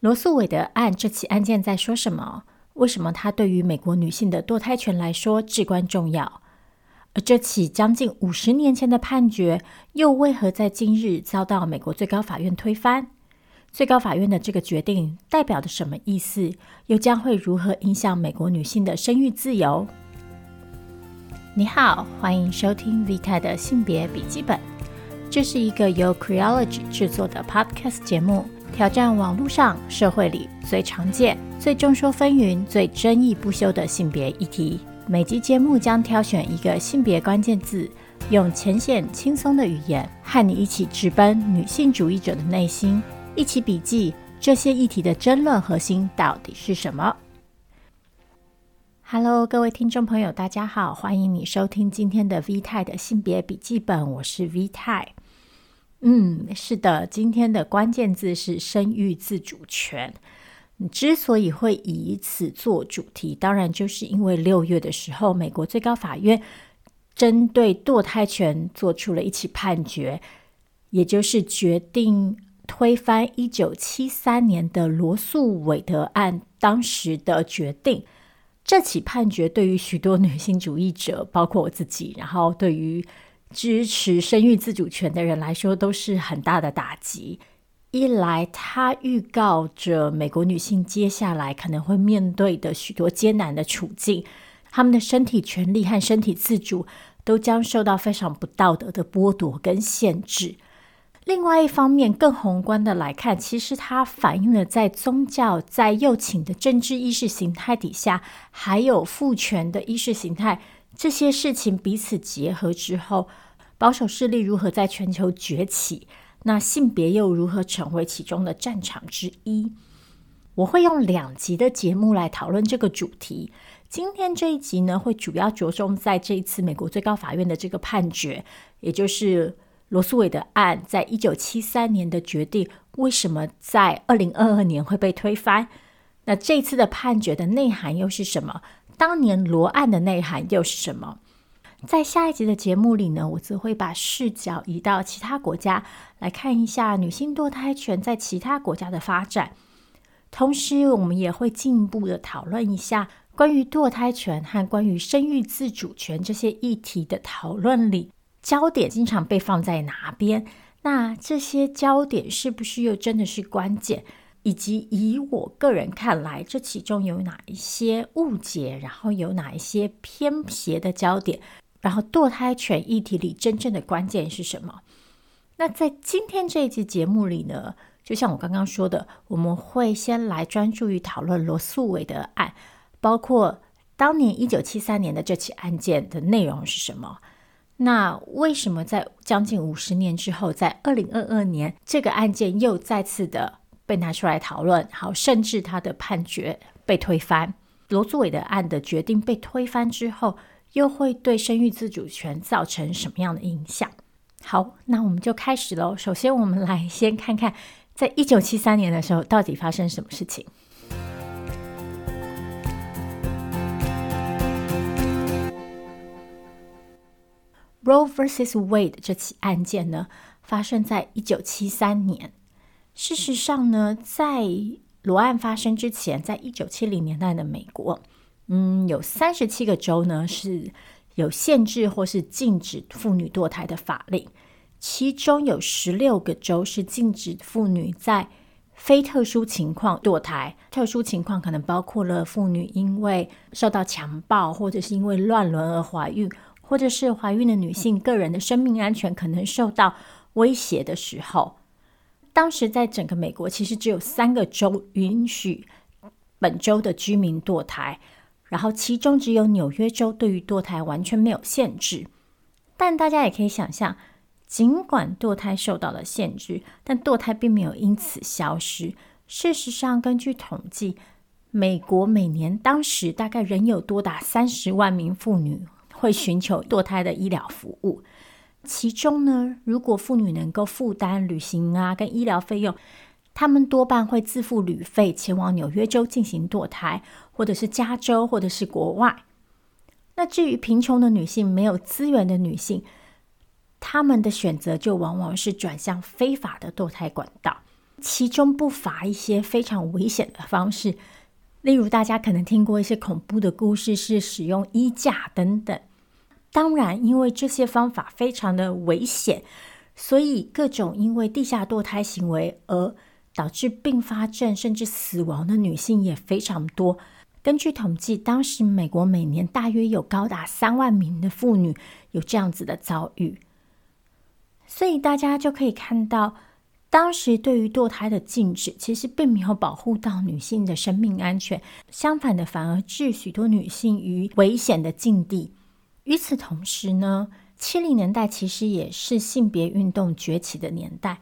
罗诉韦德案这起案件在说什么？为什么它对于美国女性的堕胎权来说至关重要？而这起将近五十年前的判决，又为何在今日遭到美国最高法院推翻？最高法院的这个决定代表着什么意思？又将会如何影响美国女性的生育自由？你好，欢迎收听 Vita 的性别笔记本。这是一个由 Creology 制作的 Podcast 节目。挑战网络上、社会里最常见、最众说纷纭、最争议不休的性别议题。每集节目将挑选一个性别关键字，用浅显轻松的语言和你一起直奔女性主义者的内心，一起笔记这些议题的争论核心到底是什么。Hello，各位听众朋友，大家好，欢迎你收听今天的 V 太的性别笔记本，我是 V 太。嗯，是的，今天的关键字是生育自主权。之所以会以此做主题，当然就是因为六月的时候，美国最高法院针对堕胎权做出了一起判决，也就是决定推翻一九七三年的罗诉韦德案当时的决定。这起判决对于许多女性主义者，包括我自己，然后对于支持生育自主权的人来说，都是很大的打击。一来，它预告着美国女性接下来可能会面对的许多艰难的处境，她们的身体权利和身体自主都将受到非常不道德的剥夺跟限制。另外一方面，更宏观的来看，其实它反映了在宗教、在右倾的政治意识形态底下，还有父权的意识形态。这些事情彼此结合之后，保守势力如何在全球崛起？那性别又如何成为其中的战场之一？我会用两集的节目来讨论这个主题。今天这一集呢，会主要着重在这一次美国最高法院的这个判决，也就是罗诉韦的案在一九七三年的决定，为什么在二零二二年会被推翻？那这次的判决的内涵又是什么？当年罗案的内涵又是什么？在下一集的节目里呢，我则会把视角移到其他国家来看一下女性堕胎权在其他国家的发展。同时，我们也会进一步的讨论一下关于堕胎权和关于生育自主权这些议题的讨论里，焦点经常被放在哪边？那这些焦点是不是又真的是关键？以及以我个人看来，这其中有哪一些误解，然后有哪一些偏斜的焦点，然后堕胎权议题里真正的关键是什么？那在今天这一期节目里呢，就像我刚刚说的，我们会先来专注于讨论罗诉韦的案，包括当年一九七三年的这起案件的内容是什么？那为什么在将近五十年之后，在二零二二年，这个案件又再次的被拿出来讨论，好，甚至他的判决被推翻。罗诉韦的案的决定被推翻之后，又会对生育自主权造成什么样的影响？好，那我们就开始喽。首先，我们来先看看，在一九七三年的时候，到底发生什么事情。Roe vs. Wade 这起案件呢，发生在一九七三年。事实上呢，在罗案发生之前，在一九七零年代的美国，嗯，有三十七个州呢是有限制或是禁止妇女堕胎的法令，其中有十六个州是禁止妇女在非特殊情况堕胎。特殊情况可能包括了妇女因为受到强暴，或者是因为乱伦而怀孕，或者是怀孕的女性个人的生命安全可能受到威胁的时候。当时在整个美国，其实只有三个州允许本州的居民堕胎，然后其中只有纽约州对于堕胎完全没有限制。但大家也可以想象，尽管堕胎受到了限制，但堕胎并没有因此消失。事实上，根据统计，美国每年当时大概仍有多达三十万名妇女会寻求堕胎的医疗服务。其中呢，如果妇女能够负担旅行啊跟医疗费用，她们多半会自付旅费前往纽约州进行堕胎，或者是加州，或者是国外。那至于贫穷的女性、没有资源的女性，她们的选择就往往是转向非法的堕胎管道。其中不乏一些非常危险的方式，例如大家可能听过一些恐怖的故事，是使用衣架等等。当然，因为这些方法非常的危险，所以各种因为地下堕胎行为而导致并发症甚至死亡的女性也非常多。根据统计，当时美国每年大约有高达三万名的妇女有这样子的遭遇，所以大家就可以看到，当时对于堕胎的禁止其实并没有保护到女性的生命安全，相反的，反而置许多女性于危险的境地。与此同时呢，七零年代其实也是性别运动崛起的年代。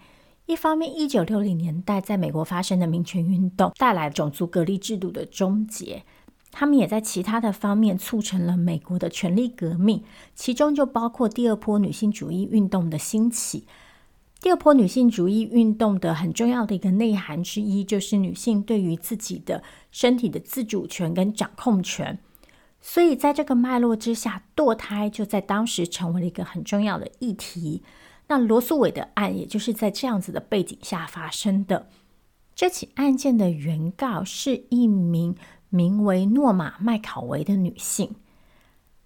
一方面，一九六零年代在美国发生的民权运动带来种族隔离制度的终结，他们也在其他的方面促成了美国的权力革命，其中就包括第二波女性主义运动的兴起。第二波女性主义运动的很重要的一个内涵之一，就是女性对于自己的身体的自主权跟掌控权。所以，在这个脉络之下，堕胎就在当时成为了一个很重要的议题。那罗素伟的案，也就是在这样子的背景下发生的。这起案件的原告是一名名为诺玛麦考维的女性。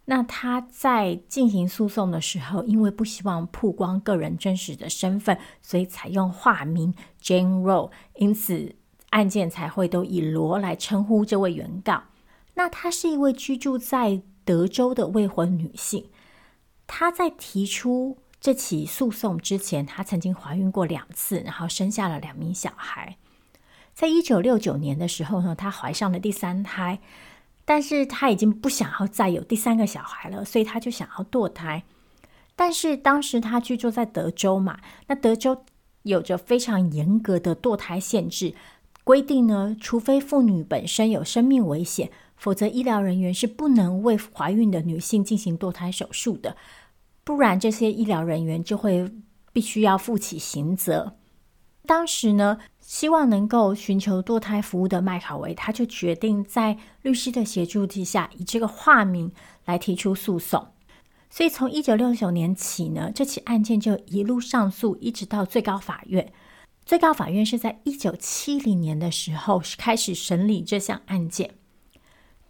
那她在进行诉讼的时候，因为不希望曝光个人真实的身份，所以采用化名 Jane Roe，因此案件才会都以罗来称呼这位原告。那她是一位居住在德州的未婚女性。她在提出这起诉讼之前，她曾经怀孕过两次，然后生下了两名小孩。在一九六九年的时候呢，她怀上了第三胎，但是她已经不想要再有第三个小孩了，所以她就想要堕胎。但是当时她居住在德州嘛，那德州有着非常严格的堕胎限制规定呢，除非妇女本身有生命危险。否则，医疗人员是不能为怀孕的女性进行堕胎手术的，不然这些医疗人员就会必须要负起刑责。当时呢，希望能够寻求堕胎服务的麦考维，他就决定在律师的协助之下，以这个化名来提出诉讼。所以，从一九六九年起呢，这起案件就一路上诉，一直到最高法院。最高法院是在一九七零年的时候开始审理这项案件。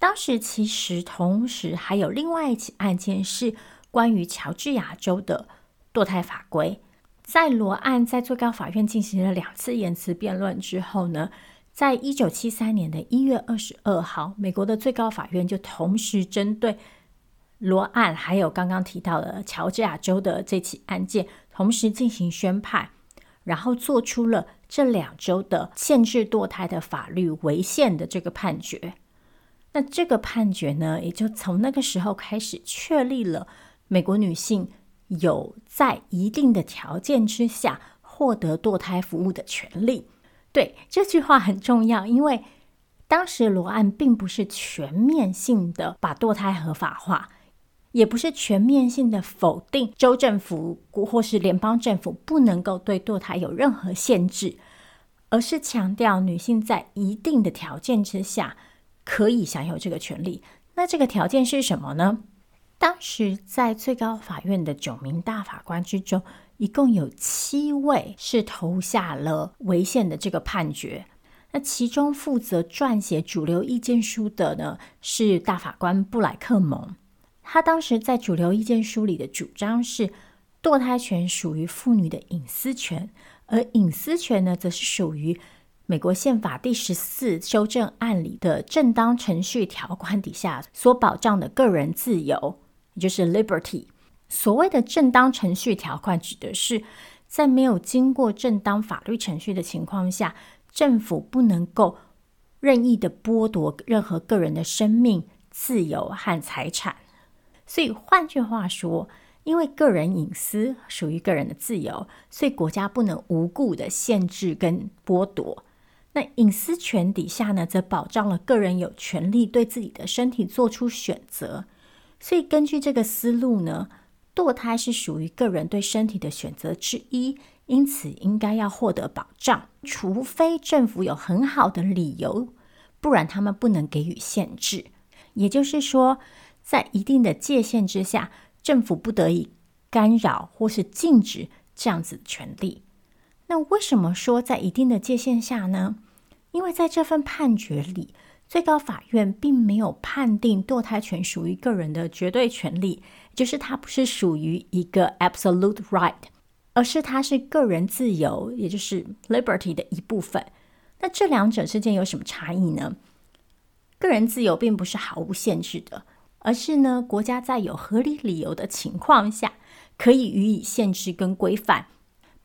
当时其实同时还有另外一起案件，是关于乔治亚州的堕胎法规。在罗案在最高法院进行了两次言词辩论之后呢，在一九七三年的一月二十二号，美国的最高法院就同时针对罗案还有刚刚提到的乔治亚州的这起案件，同时进行宣判，然后做出了这两州的限制堕胎的法律违宪的这个判决。那这个判决呢，也就从那个时候开始确立了美国女性有在一定的条件之下获得堕胎服务的权利。对，这句话很重要，因为当时罗案并不是全面性的把堕胎合法化，也不是全面性的否定州政府或是联邦政府不能够对堕胎有任何限制，而是强调女性在一定的条件之下。可以享有这个权利，那这个条件是什么呢？当时在最高法院的九名大法官之中，一共有七位是投下了违宪的这个判决。那其中负责撰写主流意见书的呢，是大法官布莱克蒙。他当时在主流意见书里的主张是，堕胎权属于妇女的隐私权，而隐私权呢，则是属于。美国宪法第十四修正案里的正当程序条款底下所保障的个人自由，也就是 liberty。所谓的正当程序条款，指的是在没有经过正当法律程序的情况下，政府不能够任意的剥夺任何个人的生命、自由和财产。所以换句话说，因为个人隐私属于个人的自由，所以国家不能无故的限制跟剥夺。那隐私权底下呢，则保障了个人有权利对自己的身体做出选择。所以根据这个思路呢，堕胎是属于个人对身体的选择之一，因此应该要获得保障。除非政府有很好的理由，不然他们不能给予限制。也就是说，在一定的界限之下，政府不得以干扰或是禁止这样子的权利。那为什么说在一定的界限下呢？因为在这份判决里，最高法院并没有判定堕胎权属于个人的绝对权利，就是它不是属于一个 absolute right，而是它是个人自由，也就是 liberty 的一部分。那这两者之间有什么差异呢？个人自由并不是毫无限制的，而是呢，国家在有合理理由的情况下，可以予以限制跟规范。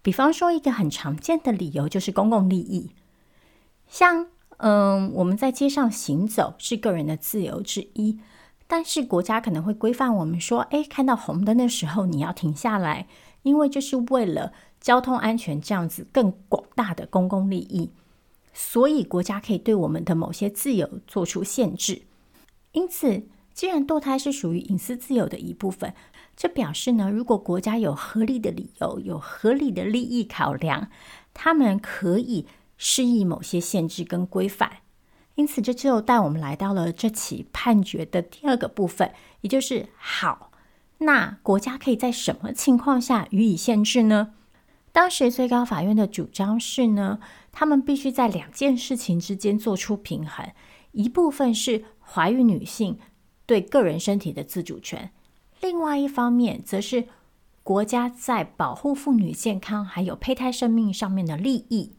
比方说，一个很常见的理由就是公共利益，像嗯，我们在街上行走是个人的自由之一，但是国家可能会规范我们说，哎，看到红灯的时候你要停下来，因为这是为了交通安全这样子更广大的公共利益。所以，国家可以对我们的某些自由做出限制。因此，既然堕胎是属于隐私自由的一部分，这表示呢，如果国家有合理的理由、有合理的利益考量，他们可以施以某些限制跟规范。因此，这就带我们来到了这起判决的第二个部分，也就是好，那国家可以在什么情况下予以限制呢？当时最高法院的主张是呢，他们必须在两件事情之间做出平衡，一部分是怀孕女性对个人身体的自主权，另外一方面则是国家在保护妇女健康还有胚胎生命上面的利益。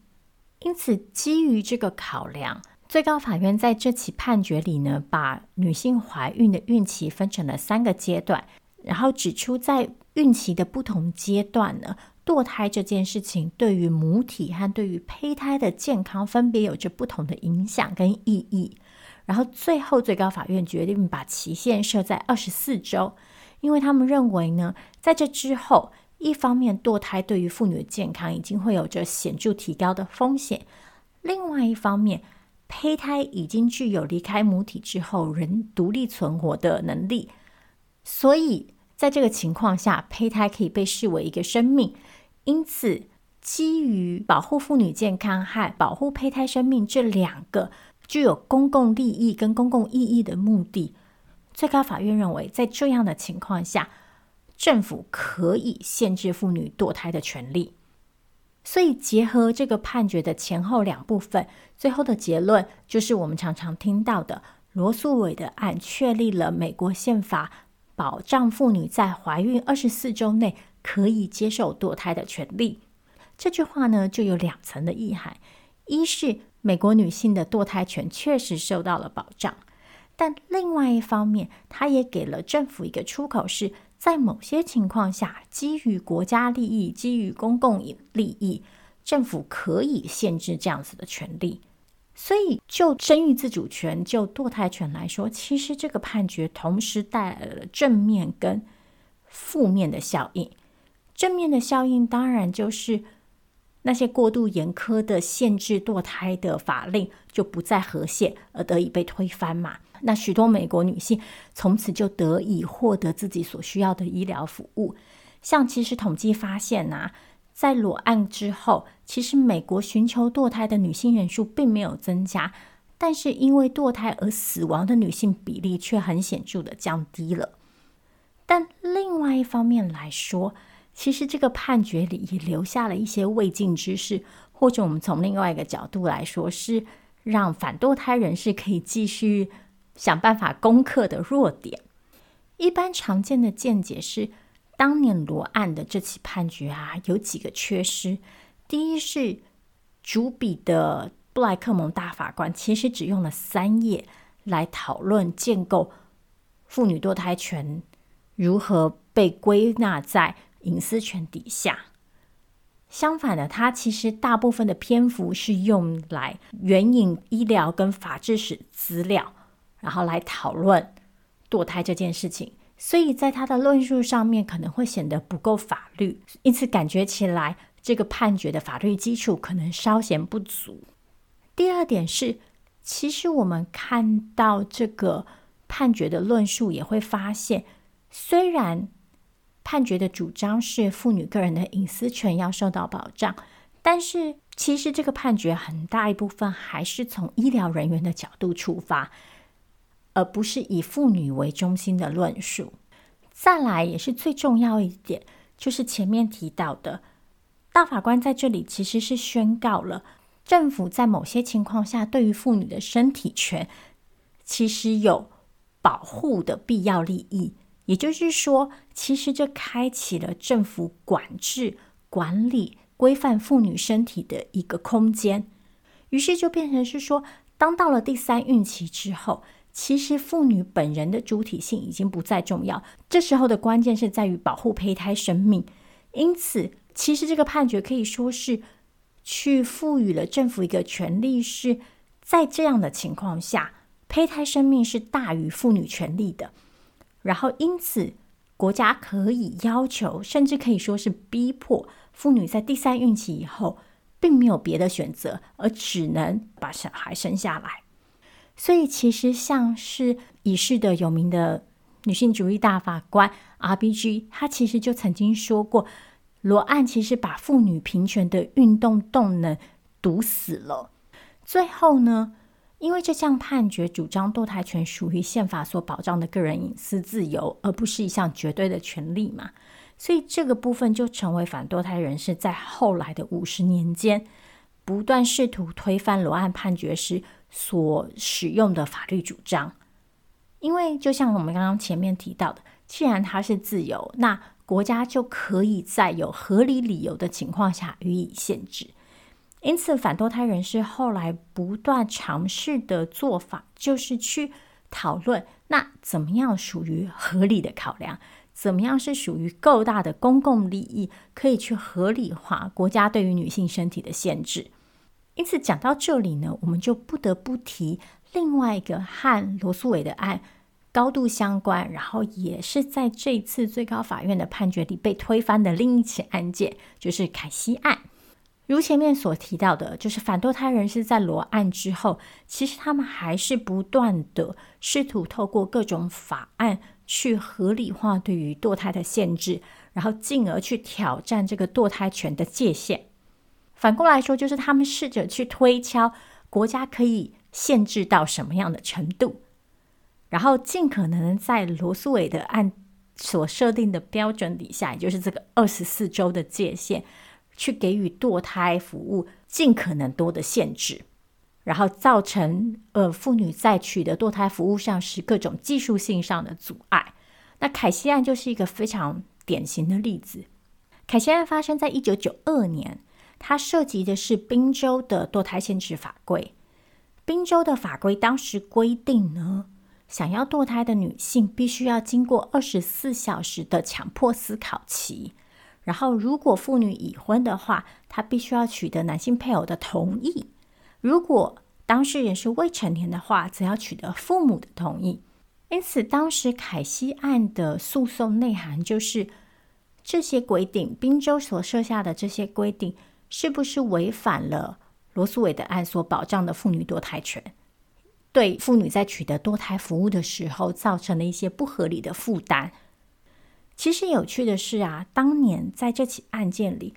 因此，基于这个考量，最高法院在这起判决里呢，把女性怀孕的孕期分成了三个阶段，然后指出在孕期的不同阶段呢。堕胎这件事情对于母体和对于胚胎的健康分别有着不同的影响跟意义。然后最后最高法院决定把期限设在二十四周，因为他们认为呢，在这之后，一方面堕胎对于妇女的健康已经会有着显著提高的风险，另外一方面，胚胎已经具有离开母体之后仍独立存活的能力，所以在这个情况下，胚胎可以被视为一个生命。因此，基于保护妇女健康和保护胚胎生命这两个具有公共利益跟公共意义的目的，最高法院认为，在这样的情况下，政府可以限制妇女堕胎的权利。所以，结合这个判决的前后两部分，最后的结论就是我们常常听到的罗诉韦的案确立了美国宪法保障妇女在怀孕二十四周内。可以接受堕胎的权利，这句话呢，就有两层的意涵：一是美国女性的堕胎权确实受到了保障，但另外一方面，它也给了政府一个出口，是在某些情况下，基于国家利益、基于公共利益，政府可以限制这样子的权利。所以，就生育自主权、就堕胎权来说，其实这个判决同时带来了正面跟负面的效应。正面的效应当然就是那些过度严苛的限制堕胎的法令就不再合宪，而得以被推翻嘛。那许多美国女性从此就得以获得自己所需要的医疗服务。像其实统计发现呐，在裸案之后，其实美国寻求堕胎的女性人数并没有增加，但是因为堕胎而死亡的女性比例却很显著的降低了。但另外一方面来说，其实这个判决里也留下了一些未尽之事，或者我们从另外一个角度来说，是让反堕胎人士可以继续想办法攻克的弱点。一般常见的见解是，当年罗案的这起判决啊，有几个缺失。第一是主笔的布莱克蒙大法官其实只用了三页来讨论建构妇女堕胎权如何被归纳在隐私权底下，相反的，他其实大部分的篇幅是用来援引医疗跟法制史资料，然后来讨论堕胎这件事情。所以在他的论述上面可能会显得不够法律，因此感觉起来这个判决的法律基础可能稍显不足。第二点是，其实我们看到这个判决的论述，也会发现，虽然判决的主张是妇女个人的隐私权要受到保障，但是其实这个判决很大一部分还是从医疗人员的角度出发，而不是以妇女为中心的论述。再来也是最重要一点，就是前面提到的，大法官在这里其实是宣告了，政府在某些情况下对于妇女的身体权，其实有保护的必要利益。也就是说，其实这开启了政府管制、管理、规范妇女身体的一个空间。于是就变成是说，当到了第三孕期之后，其实妇女本人的主体性已经不再重要。这时候的关键是在于保护胚胎生命。因此，其实这个判决可以说是去赋予了政府一个权利，是在这样的情况下，胚胎生命是大于妇女权利的。然后，因此，国家可以要求，甚至可以说是逼迫妇女在第三孕期以后，并没有别的选择，而只能把小孩生下来。所以，其实像是已逝的有名的女性主义大法官 RBG，她其实就曾经说过，罗案其实把妇女平权的运动动能堵死了。最后呢，因为这项判决主张堕胎权属于宪法所保障的个人隐私自由，而不是一项绝对的权利嘛，所以这个部分就成为反堕胎人士在后来的五十年间不断试图推翻罗案判决时所使用的法律主张。因为就像我们刚刚前面提到的，既然它是自由，那国家就可以在有合理理由的情况下予以限制。因此，反堕胎人士后来不断尝试的做法，就是去讨论那怎么样属于合理的考量，怎么样是属于够大的公共利益，可以去合理化国家对于女性身体的限制。因此，讲到这里呢，我们就不得不提另外一个和罗素伟的案高度相关，然后也是在这次最高法院的判决里被推翻的另一起案件，就是凯西案。如前面所提到的，就是反堕胎人士在罗案之后，其实他们还是不断的试图透过各种法案去合理化对于堕胎的限制，然后进而去挑战这个堕胎权的界限。反过来说，就是他们试着去推敲国家可以限制到什么样的程度，然后尽可能在罗诉韦的案所设定的标准底下，也就是这个二十四周的界限。去给予堕胎服务尽可能多的限制，然后造成呃妇女在取得堕胎服务上是各种技术性上的阻碍。那凯西案就是一个非常典型的例子。凯西案发生在一九九二年，它涉及的是宾州的堕胎限制法规。宾州的法规当时规定呢，想要堕胎的女性必须要经过二十四小时的强迫思考期。然后，如果妇女已婚的话，她必须要取得男性配偶的同意；如果当事人是未成年的话，则要取得父母的同意。因此，当时凯西案的诉讼内涵就是这些规定，宾州所设下的这些规定，是不是违反了罗素韦的案所保障的妇女堕胎权？对妇女在取得堕胎服务的时候，造成了一些不合理的负担。其实有趣的是啊，当年在这起案件里，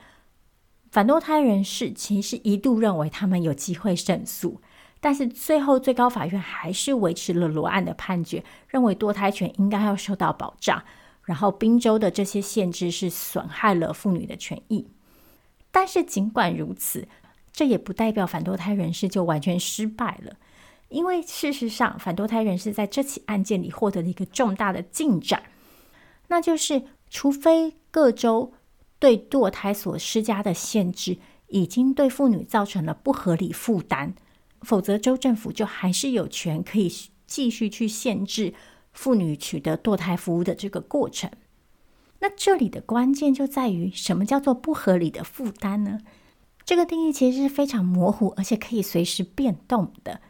反堕胎人士其实一度认为他们有机会胜诉，但是最后最高法院还是维持了罗案的判决，认为堕胎权应该要受到保障。然后宾州的这些限制是损害了妇女的权益。但是尽管如此，这也不代表反堕胎人士就完全失败了，因为事实上，反堕胎人士在这起案件里获得了一个重大的进展。那就是，除非各州对堕胎所施加的限制已经对妇女造成了不合理负担，否则州政府就还是有权可以继续去限制妇女取得堕胎服务的这个过程。那这里的关键就在于，什么叫做不合理的负担呢？这个定义其实是非常模糊，而且可以随时变动的。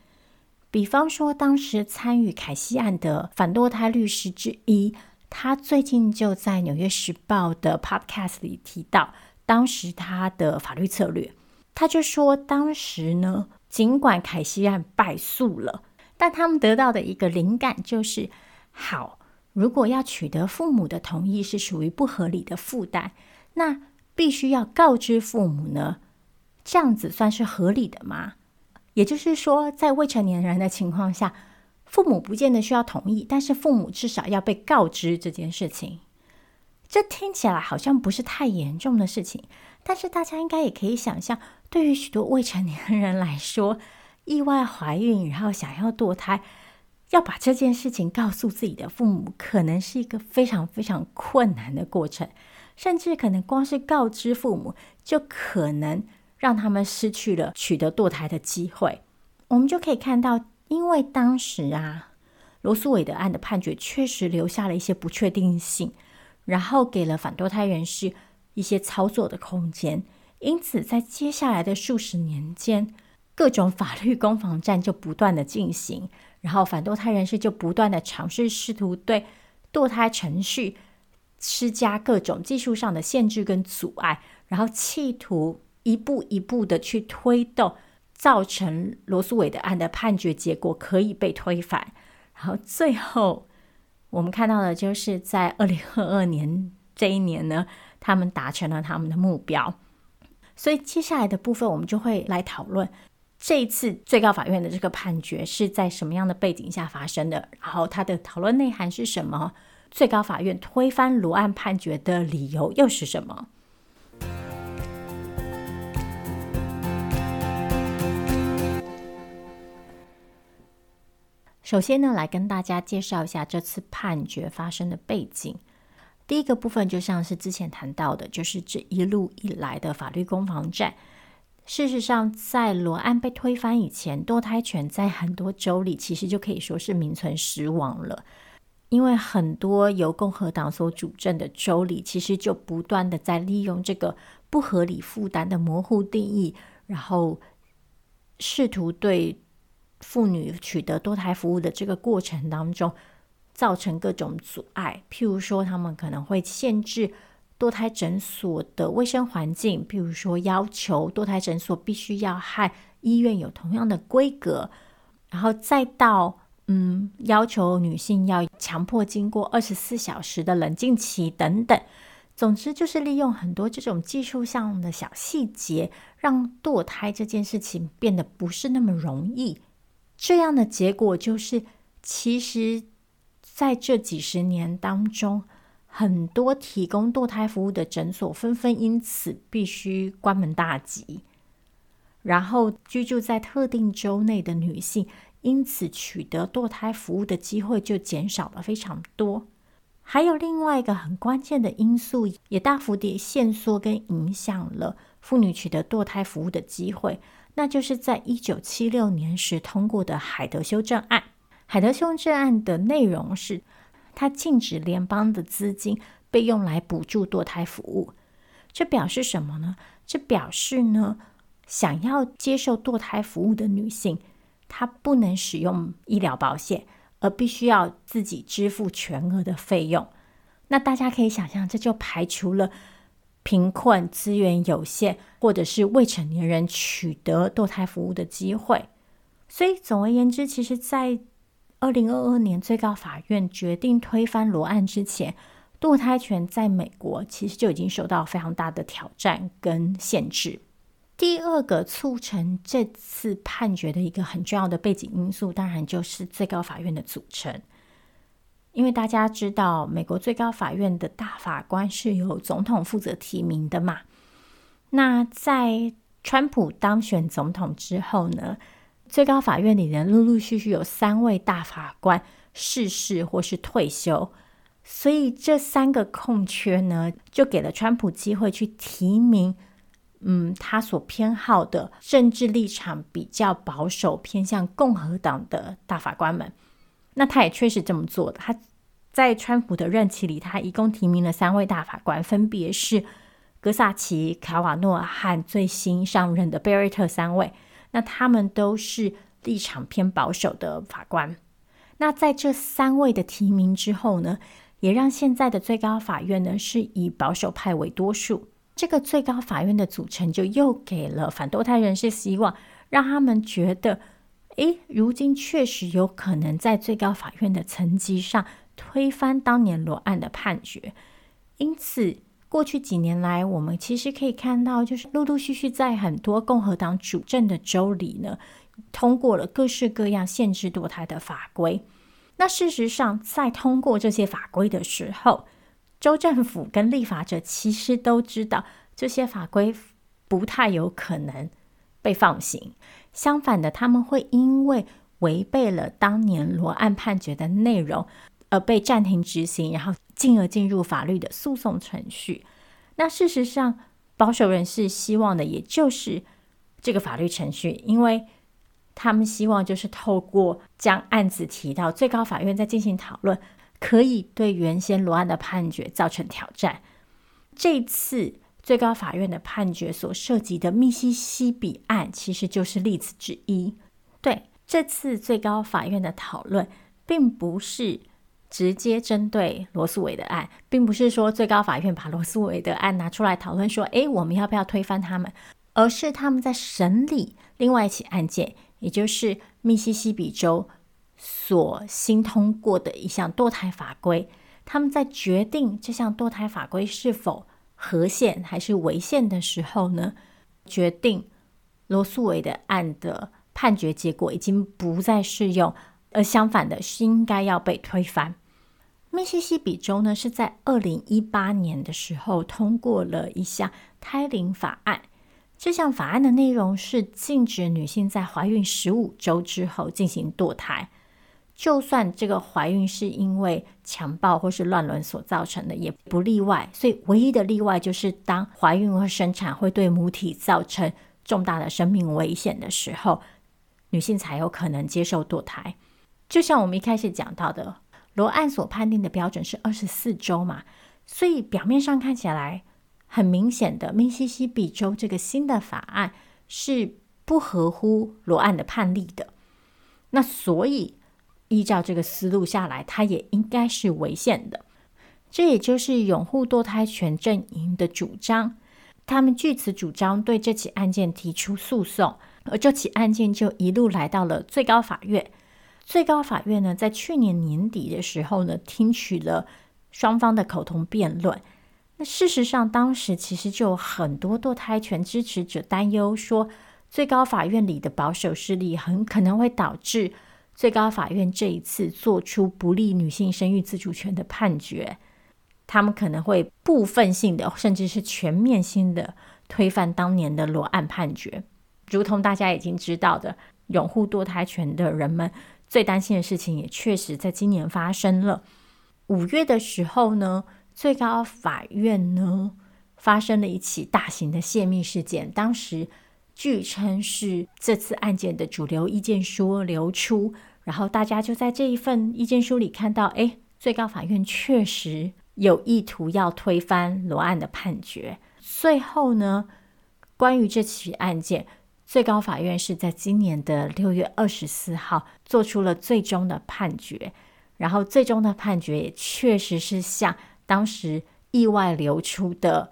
比方说，当时参与凯西案的反堕胎律师之一。他最近就在《纽约时报》的 Podcast 里提到，当时他的法律策略，他就说，当时呢，尽管凯西案败诉了，但他们得到的一个灵感就是：好，如果要取得父母的同意是属于不合理的负担，那必须要告知父母呢，这样子算是合理的吗？也就是说，在未成年人的情况下。父母不见得需要同意，但是父母至少要被告知这件事情。这听起来好像不是太严重的事情，但是大家应该也可以想象，对于许多未成年人来说，意外怀孕然后想要堕胎，要把这件事情告诉自己的父母，可能是一个非常非常困难的过程，甚至可能光是告知父母，就可能让他们失去了取得堕胎的机会。我们就可以看到，因为当时啊，罗诉韦德案的判决确实留下了一些不确定性，然后给了反堕胎人士一些操作的空间，因此在接下来的数十年间，各种法律攻防战就不断的进行。然后反堕胎人士就不断的尝试试图对堕胎程序施加各种技术上的限制跟阻碍，然后企图一步一步的去推动，造成罗诉韦德案的判决结果可以被推翻。然后最后我们看到的就是在二零二二年这一年呢，他们达成了他们的目标。所以接下来的部分我们就会来讨论。这一次最高法院的这个判决是在什么样的背景下发生的？然后它的讨论内涵是什么？最高法院推翻罗案判决的理由又是什么？首先呢，来跟大家介绍一下这次判决发生的背景。第一个部分就像是之前谈到的，就是这一路以来的法律攻防战。事实上，在罗案被推翻以前，堕胎权在很多州里其实就可以说是名存实亡了。因为很多由共和党所主政的州里，其实就不断的在利用这个不合理负担的模糊定义，然后试图对妇女取得堕胎服务的这个过程当中造成各种阻碍。譬如说，他们可能会限制。堕胎诊所的卫生环境，譬如说要求堕胎诊所必须要和医院有同样的规格，然后再到嗯，要求女性要强迫经过二十四小时的冷静期等等。总之，就是利用很多这种技术上的小细节，让堕胎这件事情变得不是那么容易。这样的结果就是，其实在这几十年当中。很多提供堕胎服务的诊所纷纷因此必须关门大吉，然后居住在特定州内的女性因此取得堕胎服务的机会就减少了非常多。还有另外一个很关键的因素，也大幅地限缩跟影响了妇女取得堕胎服务的机会，那就是在一九七六年时通过的海德修正案。海德修正案的内容是。它禁止联邦的资金被用来补助堕胎服务，这表示什么呢？这表示呢，想要接受堕胎服务的女性，她不能使用医疗保险，而必须要自己支付全额的费用。那大家可以想象，这就排除了贫困、资源有限或者是未成年人取得堕胎服务的机会。所以，总而言之，其实，在二零二二年，最高法院决定推翻罗案之前，堕胎权在美国其实就已经受到非常大的挑战跟限制。第二个促成这次判决的一个很重要的背景因素，当然就是最高法院的组成。因为大家知道，美国最高法院的大法官是由总统负责提名的嘛。那在川普当选总统之后呢，最高法院里呢，陆陆续续有三位大法官逝世或是退休，所以这三个空缺呢，就给了川普机会去提名，嗯，他所偏好的政治立场比较保守、偏向共和党的大法官们。那他也确实这么做的。他在川普的任期里，他一共提名了三位大法官，分别是格萨奇、卡瓦诺和最新上任的贝瑞特三位。那他们都是立场偏保守的法官。那在这三位的提名之后呢，也让现在的最高法院呢是以保守派为多数。这个最高法院的组成就又给了反堕胎人士希望，让他们觉得，诶，如今确实有可能在最高法院的层级上推翻当年罗案的判决。因此。过去几年来，我们其实可以看到，就是陆陆续续在很多共和党主政的州里呢，通过了各式各样限制堕胎的法规。那事实上，在通过这些法规的时候，州政府跟立法者其实都知道这些法规不太有可能被放行。相反的，他们会因为违背了当年罗案判决的内容而被暂停执行，然后进而进入法律的诉讼程序。那事实上，保守人士希望的也就是这个法律程序，因为他们希望就是透过将案子提到最高法院再进行讨论，可以对原先罗案的判决造成挑战。这次最高法院的判决所涉及的密西西比案，其实就是例子之一。对，这次最高法院的讨论，并不是直接针对罗诉韦的案，并不是说最高法院把罗诉韦的案拿出来讨论，说，诶，我们要不要推翻他们？而是他们在审理另外一起案件，也就是密西西比州所新通过的一项堕胎法规。他们在决定这项堕胎法规是否合宪还是违宪的时候呢，决定罗诉韦的案的判决结果已经不再适用，而相反的是应该要被推翻。密西西比州呢，是在二零一八年的时候通过了一项胎龄法案。这项法案的内容是禁止女性在怀孕十五周之后进行堕胎，就算这个怀孕是因为强暴或是乱伦所造成的，也不例外。所以，唯一的例外就是当怀孕或生产会对母体造成重大的生命危险的时候，女性才有可能接受堕胎。就像我们一开始讲到的，罗案所判定的标准是二十四周嘛，所以表面上看起来。很明显的，密西西比州这个新的法案是不合乎罗案的判例的。那所以依照这个思路下来，它也应该是违宪的。这也就是拥护堕胎权阵营的主张。他们据此主张对这起案件提出诉讼，而这起案件就一路来到了最高法院。最高法院呢，在去年年底的时候呢，听取了双方的口头辩论。那事实上，当时其实就有很多堕胎权支持者担忧说，最高法院里的保守势力很可能会导致最高法院这一次做出不利女性生育自主权的判决，他们可能会部分性的，甚至是全面性的推翻当年的罗案判决。如同大家已经知道的，拥护堕胎权的人们最担心的事情，也确实在今年发生了。五月的时候呢，最高法院呢，发生了一起大型的泄密事件，当时据称是这次案件的主流意见书流出，然后大家就在这一份意见书里看到，哎，最高法院确实有意图要推翻罗案的判决。最后呢，关于这起案件，最高法院是在今年的六月二十四号做出了最终的判决，然后最终的判决也确实是像。当时意外流出的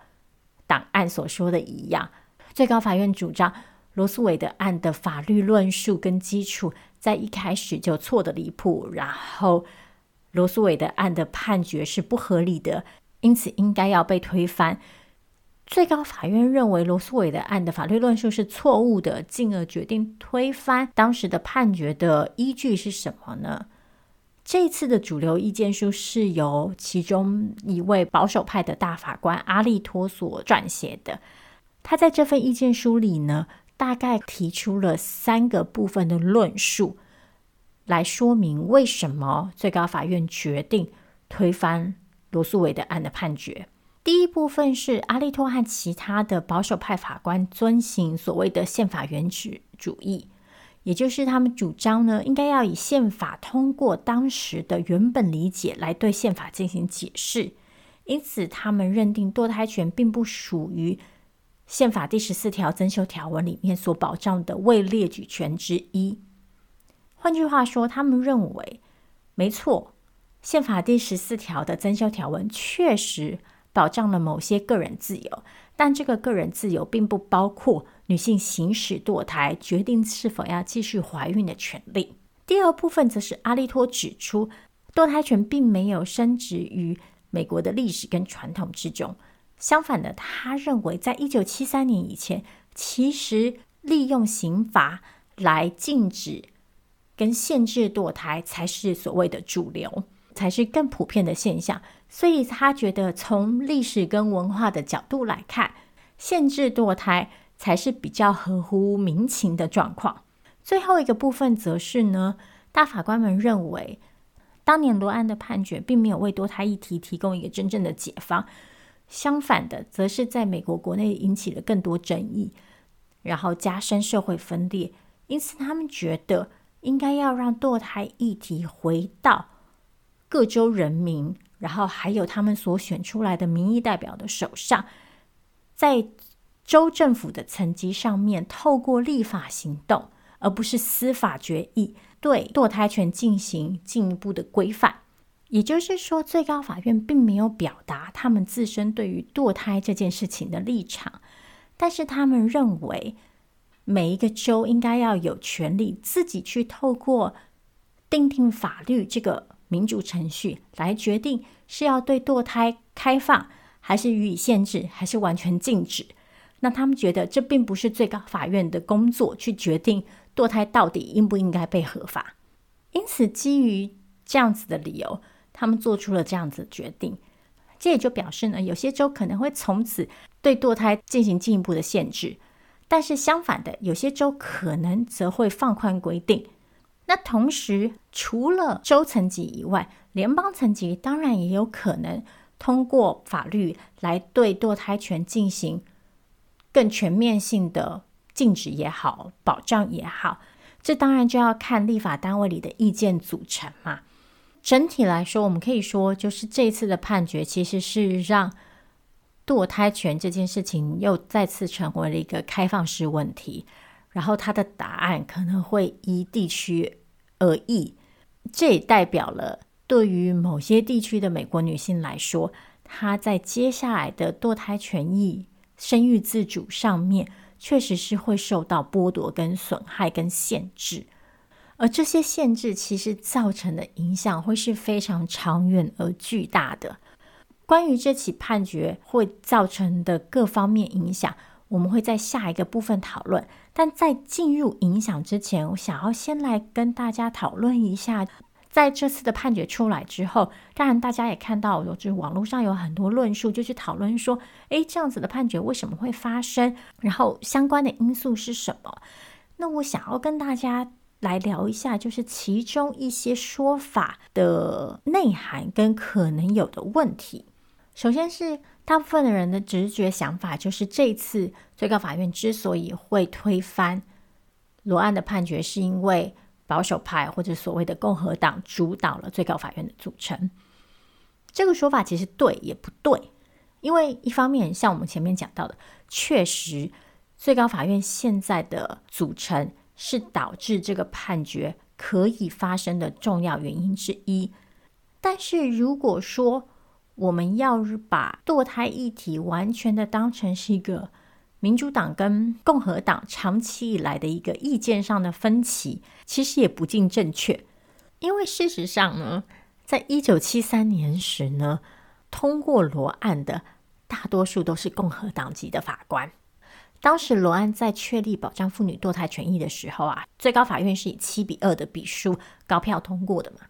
档案所说的一样，最高法院主张罗诉韦德案的法律论述跟基础在一开始就错得离谱，然后罗诉韦德案的判决是不合理的，因此应该要被推翻。最高法院认为罗诉韦德案的法律论述是错误的，进而决定推翻当时的判决的依据是什么呢？这次的主流意见书是由其中一位保守派的大法官阿利托所撰写的。他在这份意见书里呢，大概提出了三个部分的论述，来说明为什么最高法院决定推翻罗诉韦的案的判决。第一部分是阿利托和其他的保守派法官遵循所谓的宪法原始主义。也就是他们主张呢，应该要以宪法通过当时的原本理解来对宪法进行解释，因此他们认定堕胎权并不属于宪法第十四条增修条文里面所保障的未列举权之一。换句话说，他们认为，没错，宪法第十四条的增修条文确实保障了某些个人自由，但这个个人自由并不包括。女性行使堕胎、决定是否要继续怀孕的权利。第二部分则是阿利托指出，堕胎权并没有深植于美国的历史跟传统之中。相反的，他认为在一九七三年以前，其实利用刑罚来禁止跟限制堕胎才是所谓的主流。才是更普遍的现象。所以他觉得，从历史跟文化的角度来看，限制堕胎才是比较合乎民情的状况。最后一个部分则是呢，大法官们认为，当年罗安的判决并没有为堕胎议题提供一个真正的解放，相反的，则是在美国国内引起了更多争议，然后加深社会分裂。因此，他们觉得应该要让堕胎议题回到各州人民，然后还有他们所选出来的民意代表的手上，在州政府的层级上面，透过立法行动，而不是司法决议，对堕胎权进行进一步的规范。也就是说，最高法院并没有表达他们自身对于堕胎这件事情的立场，但是他们认为。每一个州应该要有权利自己去透过订定法律这个民主程序来决定是要对堕胎开放，还是予以限制，还是完全禁止。那他们觉得这并不是最高法院的工作去决定堕胎到底应不应该被合法。因此，基于这样子的理由，他们做出了这样子决定。这也就表示呢，有些州可能会从此对堕胎进行进一步的限制。但是相反的，有些州可能则会放宽规定。那同时，除了州层级以外，联邦层级当然也有可能通过法律来对堕胎权进行更全面性的禁止也好，保障也好。这当然就要看立法单位里的意见组成嘛。整体来说，我们可以说，就是这次的判决其实是让。堕胎权这件事情又再次成为了一个开放式问题，然后它的答案可能会依地区而异。这也代表了对于某些地区的美国女性来说，她在接下来的堕胎权益、生育自主上面，确实是会受到剥夺、跟损害、跟限制。而这些限制其实造成的影响会是非常长远而巨大的。关于这起判决会造成的各方面影响，我们会在下一个部分讨论。但在进入影响之前，我想要先来跟大家讨论一下，在这次的判决出来之后，当然大家也看到，就是网络上有很多论述，就去讨论说，诶，这样子的判决为什么会发生？然后相关的因素是什么？那我想要跟大家来聊一下，就是其中一些说法的内涵跟可能有的问题。首先是大部分的人的直觉想法，就是这次最高法院之所以会推翻罗案的判决，是因为保守派或者所谓的共和党主导了最高法院的组成。这个说法其实对也不对，因为一方面像我们前面讲到的，确实最高法院现在的组成是导致这个判决可以发生的重要原因之一。但是如果说，我们要把堕胎议题完全的当成是一个民主党跟共和党长期以来的一个意见上的分歧，其实也不尽正确。因为事实上呢，在一九七三年时呢，通过罗案的大多数都是共和党籍的法官。当时罗安在确立保障妇女堕胎权益的时候啊，最高法院是以七比二的比数高票通过的嘛。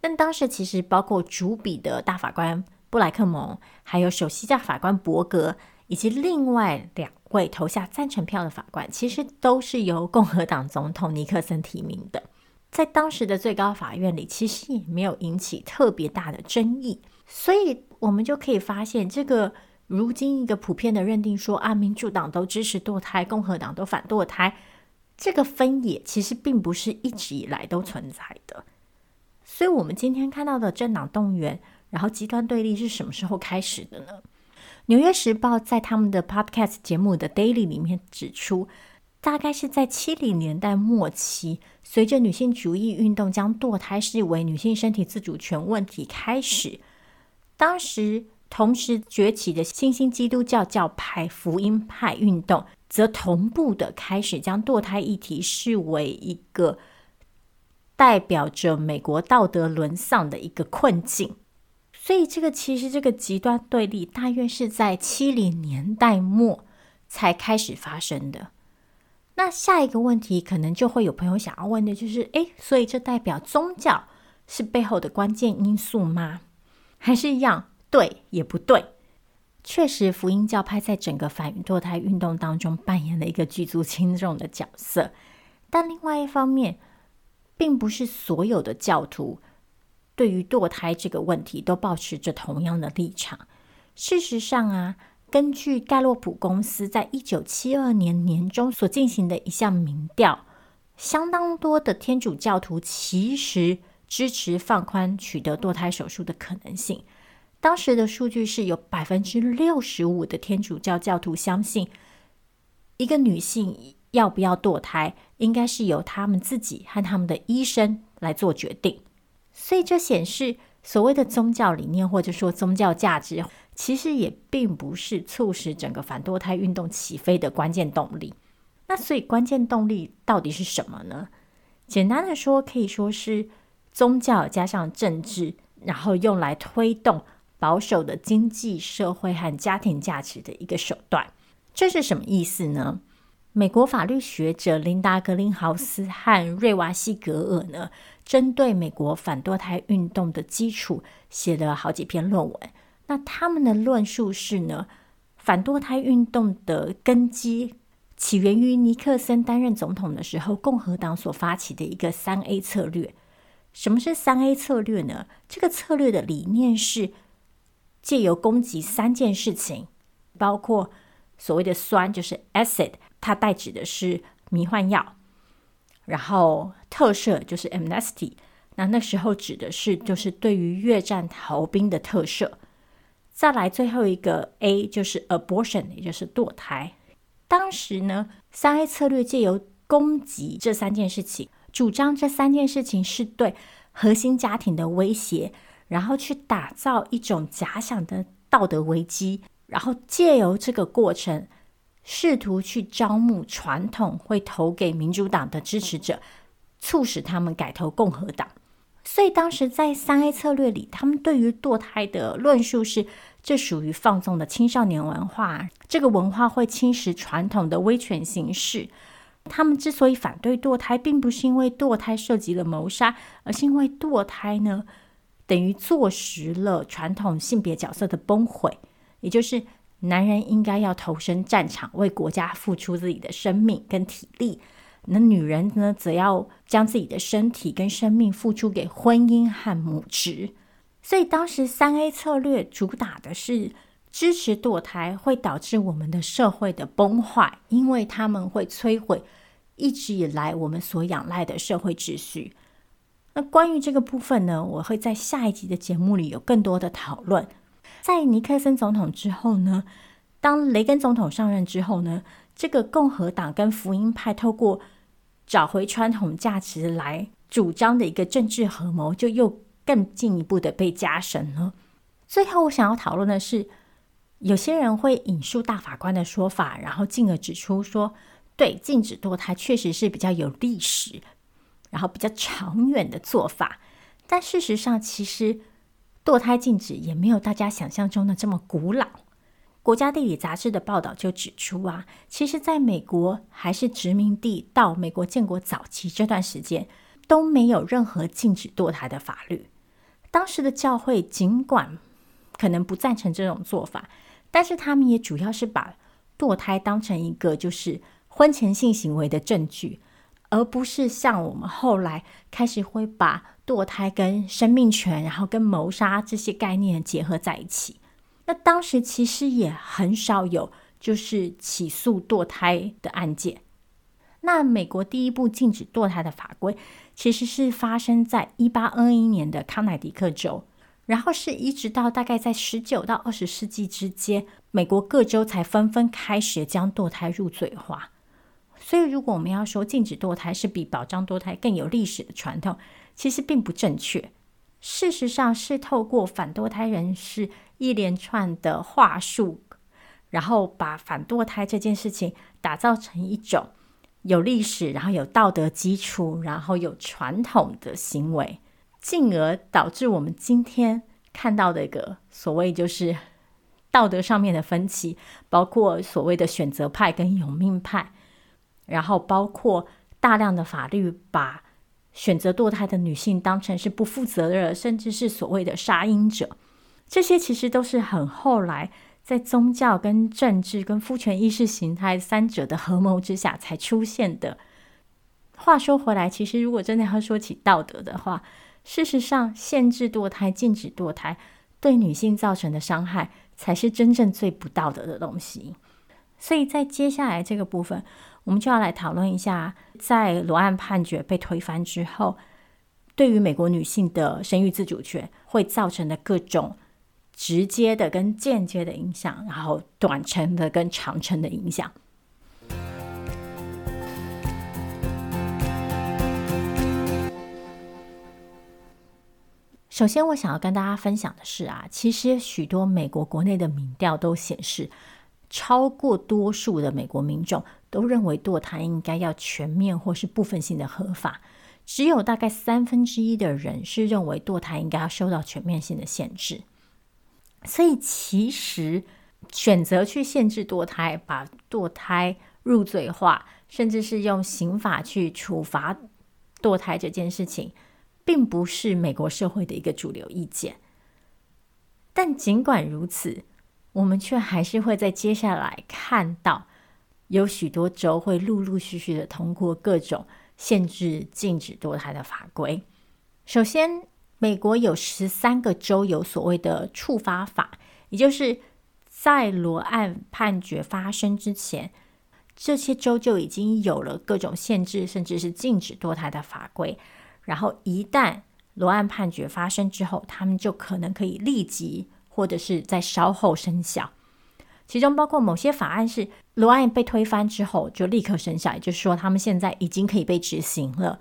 但当时其实包括主笔的大法官。布莱克蒙，还有首席大法官伯格，以及另外两位投下赞成票的法官，其实都是由共和党总统尼克森提名的。在当时的最高法院里，其实也没有引起特别大的争议。所以，我们就可以发现，这个如今一个普遍的认定说啊，民主党都支持堕胎，共和党都反堕胎，这个分野其实并不是一直以来都存在的。所以，我们今天看到的政党动员。然后极端对立是什么时候开始的呢？《纽约时报》在他们的 Podcast 节目的 Daily 里面指出，大概是在七零年代末期，随着女性主义运动将堕胎视为女性身体自主权问题开始，当时同时崛起的新兴基督教教派福音派运动，则同步的开始将堕胎议题视为一个代表着美国道德沦丧的一个困境。所以，这个其实这个极端对立大约是在七零年代末才开始发生的。那下一个问题，可能就会有朋友想要问的就是：诶，所以这代表宗教是背后的关键因素吗？还是一样对也不对？确实，福音教派在整个反堕胎运动当中扮演了一个举足轻重的角色，但另外一方面，并不是所有的教徒对于堕胎这个问题都保持着同样的立场。事实上啊，根据盖洛普公司在一九七二年年中所进行的一项民调，相当多的天主教徒其实支持放宽取得堕胎手术的可能性。当时的数据是有百分之六十五的天主教教徒相信，一个女性要不要堕胎，应该是由他们自己和他们的医生来做决定。所以这显示，所谓的宗教理念或者说宗教价值，其实也并不是促使整个反堕胎运动起飞的关键动力。那所以关键动力到底是什么呢？简单的说，可以说是宗教加上政治，然后用来推动。保守的经济社会和家庭价值的一个手段，这是什么意思呢？美国法律学者琳达·格林豪斯和瑞瓦西格尔呢，针对美国反堕胎运动的基础写了好几篇论文。那他们的论述是呢，反堕胎运动的根基起源于尼克森担任总统的时候，共和党所发起的一个三 A 策略。什么是三 A 策略呢？这个策略的理念是。借由攻击三件事情，包括所谓的酸，就是 acid，它代指的是迷幻药；然后特赦就是 amnesty，那那时候指的是就是对于越战逃兵的特赦。再来最后一个 A 就是 abortion，也就是堕胎。当时呢，三 A 策略借由攻击这三件事情，主张这三件事情是对核心家庭的威胁。然后去打造一种假想的道德危机，然后借由这个过程，试图去招募传统会投给民主党的支持者，促使他们改投共和党。所以当时在三 A 策略里，他们对于堕胎的论述是：这属于放纵的青少年文化，这个文化会侵蚀传统的威权形式。他们之所以反对堕胎，并不是因为堕胎涉及了谋杀，而是因为堕胎呢，等于坐实了传统性别角色的崩毁，也就是男人应该要投身战场，为国家付出自己的生命跟体力；那女人呢，则要将自己的身体跟生命付出给婚姻和母职。所以当时三 A 策略主打的是支持堕胎会导致我们的社会的崩坏，因为他们会摧毁一直以来我们所仰赖的社会秩序。那关于这个部分呢，我会在下一集的节目里有更多的讨论。在尼克森总统之后呢，当雷根总统上任之后呢，这个共和党跟福音派透过找回传统价值来主张的一个政治合谋，就又更进一步的被加深了。最后，我想要讨论的是，有些人会引述大法官的说法，然后进而指出说，对，禁止堕胎确实是比较有历史。然后比较长远的做法，但事实上，其实堕胎禁止也没有大家想象中的这么古老。国家地理杂志的报道就指出啊，其实在美国还是殖民地到美国建国早期这段时间，都没有任何禁止堕胎的法律。当时的教会尽管可能不赞成这种做法，但是他们也主要是把堕胎当成一个就是婚前性行为的证据。而不是像我们后来开始会把堕胎跟生命权，然后跟谋杀这些概念结合在一起。那当时其实也很少有就是起诉堕胎的案件。那美国第一部禁止堕胎的法规，其实是发生在一八二一年的康乃狄克州，然后是一直到大概在十九到二十世纪之间，美国各州才纷纷开始将堕胎入罪化。所以，如果我们要说禁止堕胎是比保障堕胎更有历史的传统，其实并不正确。事实上，是透过反堕胎人士一连串的话术，然后把反堕胎这件事情打造成一种有历史、然后有道德基础、然后有传统的行为，进而导致我们今天看到的一个所谓就是道德上面的分歧，包括所谓的选择派跟有命派。然后包括大量的法律把选择堕胎的女性当成是不负责任，甚至是所谓的杀婴者。这些其实都是很后来在宗教、跟政治、跟父权意识形态三者的合谋之下才出现的。话说回来，其实如果真的要说起道德的话，事实上，限制堕胎、禁止堕胎对女性造成的伤害，才是真正最不道德的东西。所以在接下来这个部分，我们就要来讨论一下，在罗案判决被推翻之后，对于美国女性的生育自主权会造成的各种直接的跟间接的影响，然后短程的跟长程的影响。首先，我想要跟大家分享的是啊，其实许多美国国内的民调都显示，超过多数的美国民众都认为堕胎应该要全面或是部分性的合法，只有大概三分之一的人是认为堕胎应该要受到全面性的限制。所以，其实选择去限制堕胎，把堕胎入罪化，甚至是用刑法去处罚堕胎这件事情。并不是美国社会的一个主流意见，但尽管如此，我们却还是会在接下来看到有许多州会陆陆续续的通过各种限制、禁止堕胎的法规。首先，美国有十三个州有所谓的触发法，也就是在罗案判决发生之前，这些州就已经有了各种限制，甚至是禁止堕胎的法规。然后，一旦罗案判决发生之后，他们就可能可以立即或者是在稍后生效。其中包括某些法案是罗案被推翻之后就立刻生效，也就是说，他们现在已经可以被执行了。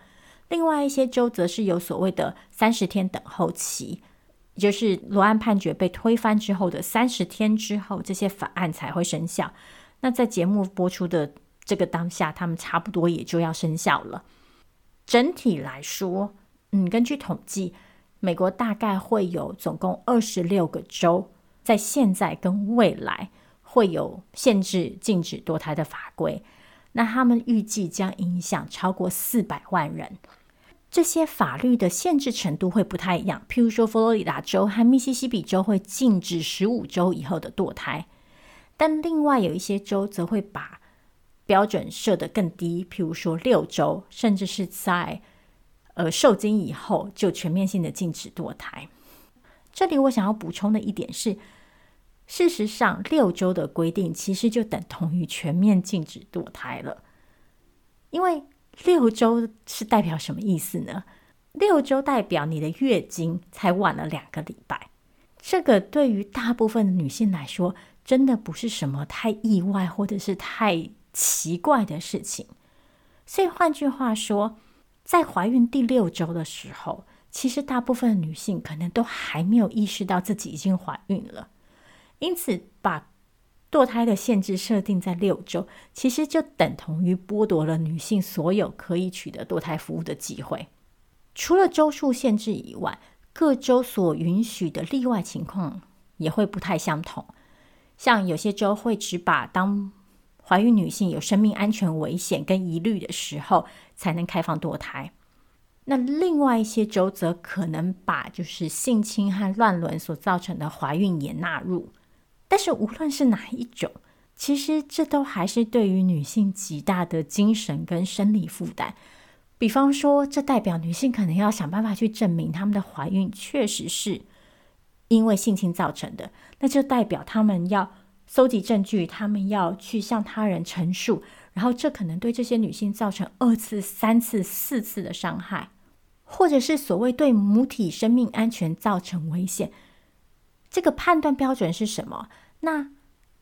另外一些州则是有所谓的三十天等候期，也就是罗案判决被推翻之后的三十天之后，这些法案才会生效。那在节目播出的这个当下，他们差不多也就要生效了。整体来说，嗯，根据统计，美国大概会有总共二十六个州，在现在跟未来会有限制、禁止堕胎的法规。那他们预计将影响超过四百万人。这些法律的限制程度会不太一样，譬如说，佛罗里达州和密西西比州会禁止十五周以后的堕胎，但另外有一些州则会把标准设得更低，譬如说六周，甚至是在呃受精以后就全面性的禁止堕胎。这里我想要补充的一点是，事实上六周的规定其实就等同于全面禁止堕胎了。因为六周是代表什么意思呢？六周代表你的月经才晚了两个礼拜，这个对于大部分女性来说，真的不是什么太意外或者是太。奇怪的事情，所以换句话说，在怀孕第六周的时候，其实大部分女性可能都还没有意识到自己已经怀孕了。因此，把堕胎的限制设定在六周，其实就等同于剥夺了女性所有可以取得堕胎服务的机会。除了周数限制以外，各州所允许的例外情况也会不太相同。像有些州会只把当怀孕女性有生命安全危险跟疑虑的时候，才能开放堕胎。那另外一些州则可能把就是性侵和乱伦所造成的怀孕也纳入。但是无论是哪一种，其实这都还是对于女性极大的精神跟生理负担。比方说，这代表女性可能要想办法去证明她们的怀孕确实是因为性侵造成的，那就代表她们要。搜集证据，他们要去向他人陈述，然后这可能对这些女性造成二次、三次、四次的伤害，或者是所谓对母体生命安全造成危险。这个判断标准是什么？那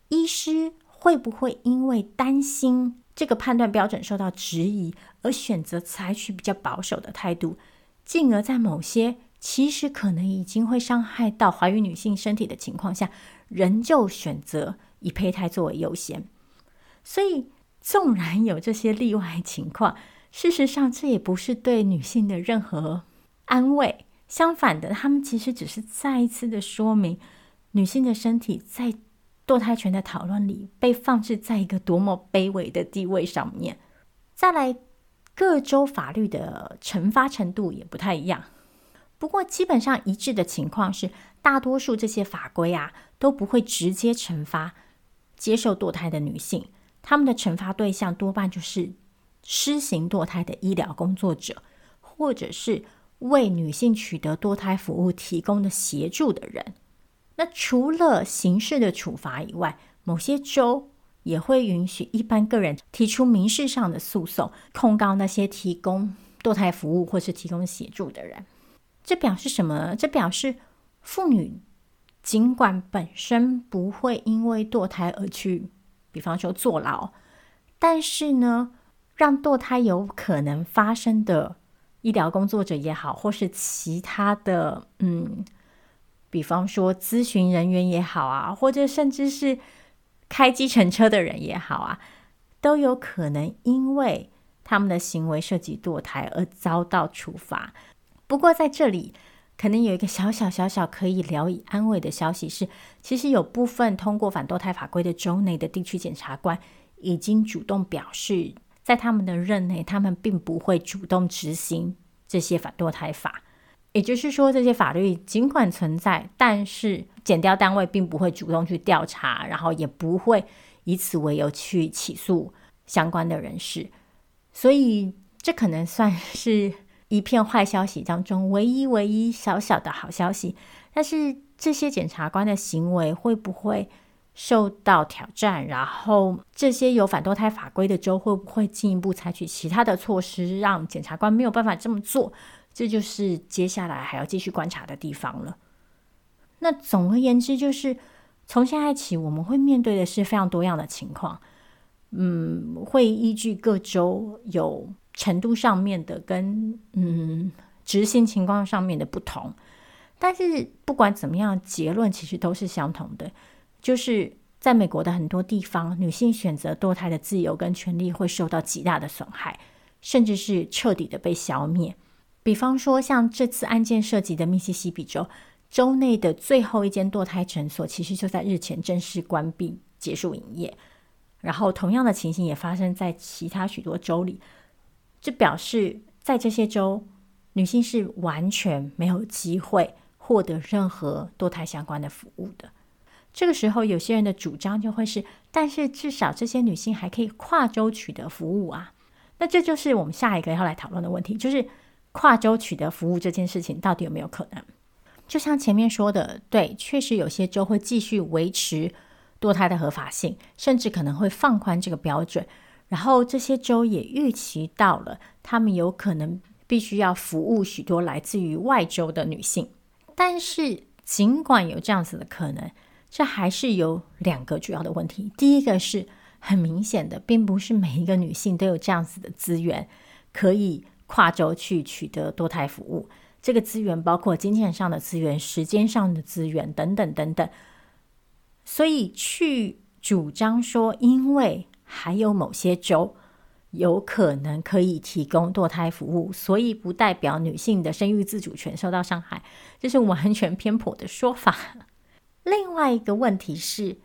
医师会不会因为担心这个判断标准受到质疑，而选择采取比较保守的态度，进而在某些其实可能已经会伤害到怀孕女性身体的情况下，仍旧选择以胚胎作为优先，所以纵然有这些例外情况，事实上这也不是对女性的任何安慰。相反的，他们其实只是再一次的说明，女性的身体在堕胎权的讨论里被放置在一个多么卑微的地位上面。再来各州法律的惩罚程度也不太一样。不过，基本上一致的情况是，大多数这些法规啊都不会直接惩罚接受堕胎的女性，他们的惩罚对象多半就是施行堕胎的医疗工作者，或者是为女性取得堕胎服务提供的协助的人。那除了刑事的处罚以外，某些州也会允许一般个人提出民事上的诉讼，控告那些提供堕胎服务或是提供协助的人。这表示什么？这表示妇女尽管本身不会因为堕胎而去，比方说坐牢，但是呢，让堕胎有可能发生的医疗工作者也好，或是其他的，嗯。比方说，咨询人员也好啊，或者甚至是开计程车的人也好啊，都有可能因为他们的行为涉及堕胎而遭到处罚。不过，在这里可能有一个小小小小可以聊以安慰的消息是，其实有部分通过反堕胎法规的州内的地区检察官已经主动表示，在他们的任内，他们并不会主动执行这些反堕胎法。也就是说，这些法律尽管存在，但是检调单位并不会主动去调查，然后也不会以此为由去起诉相关的人士。所以，这可能算是一片坏消息当中唯一唯一小小的好消息。但是，这些检察官的行为会不会受到挑战？然后，这些有反堕胎法规的州会不会进一步采取其他的措施，让检察官没有办法这么做？这就是接下来还要继续观察的地方了。那总而言之，就是从现在起，我们会面对的是非常多样的情况。嗯，会依据各州有程度上面的跟嗯执行情况上面的不同，但是不管怎么样，结论其实都是相同的，就是在美国的很多地方，女性选择堕胎的自由跟权利会受到极大的损害，甚至是彻底的被消灭。比方说，像这次案件涉及的密西西比州，州内的最后一间堕胎诊所，其实就在日前正式关闭、结束营业。然后，同样的情形也发生在其他许多州里，这表示在这些州，女性是完全没有机会获得任何堕胎相关的服务的。这个时候，有些人的主张就会是：但是至少这些女性还可以跨州取得服务啊。那这就是我们下一个要来讨论的问题，就是。跨州取得服务这件事情到底有没有可能？就像前面说的，对，确实有些州会继续维持堕胎的合法性，甚至可能会放宽这个标准。然后这些州也预期到了，他们有可能必须要服务许多来自于外州的女性。但是尽管有这样子的可能，这还是有两个主要的问题。第一个是很明显的，并不是每一个女性都有这样子的资源可以。跨州去取得多胎服务，这个资源包括金钱上的资源、时间上的资源等等等等。所以去主张说，因为还有某些州有可能可以提供堕胎服务，所以不代表女性的生育自主权受到伤害，这是完全偏颇的说法。另外一个问题是，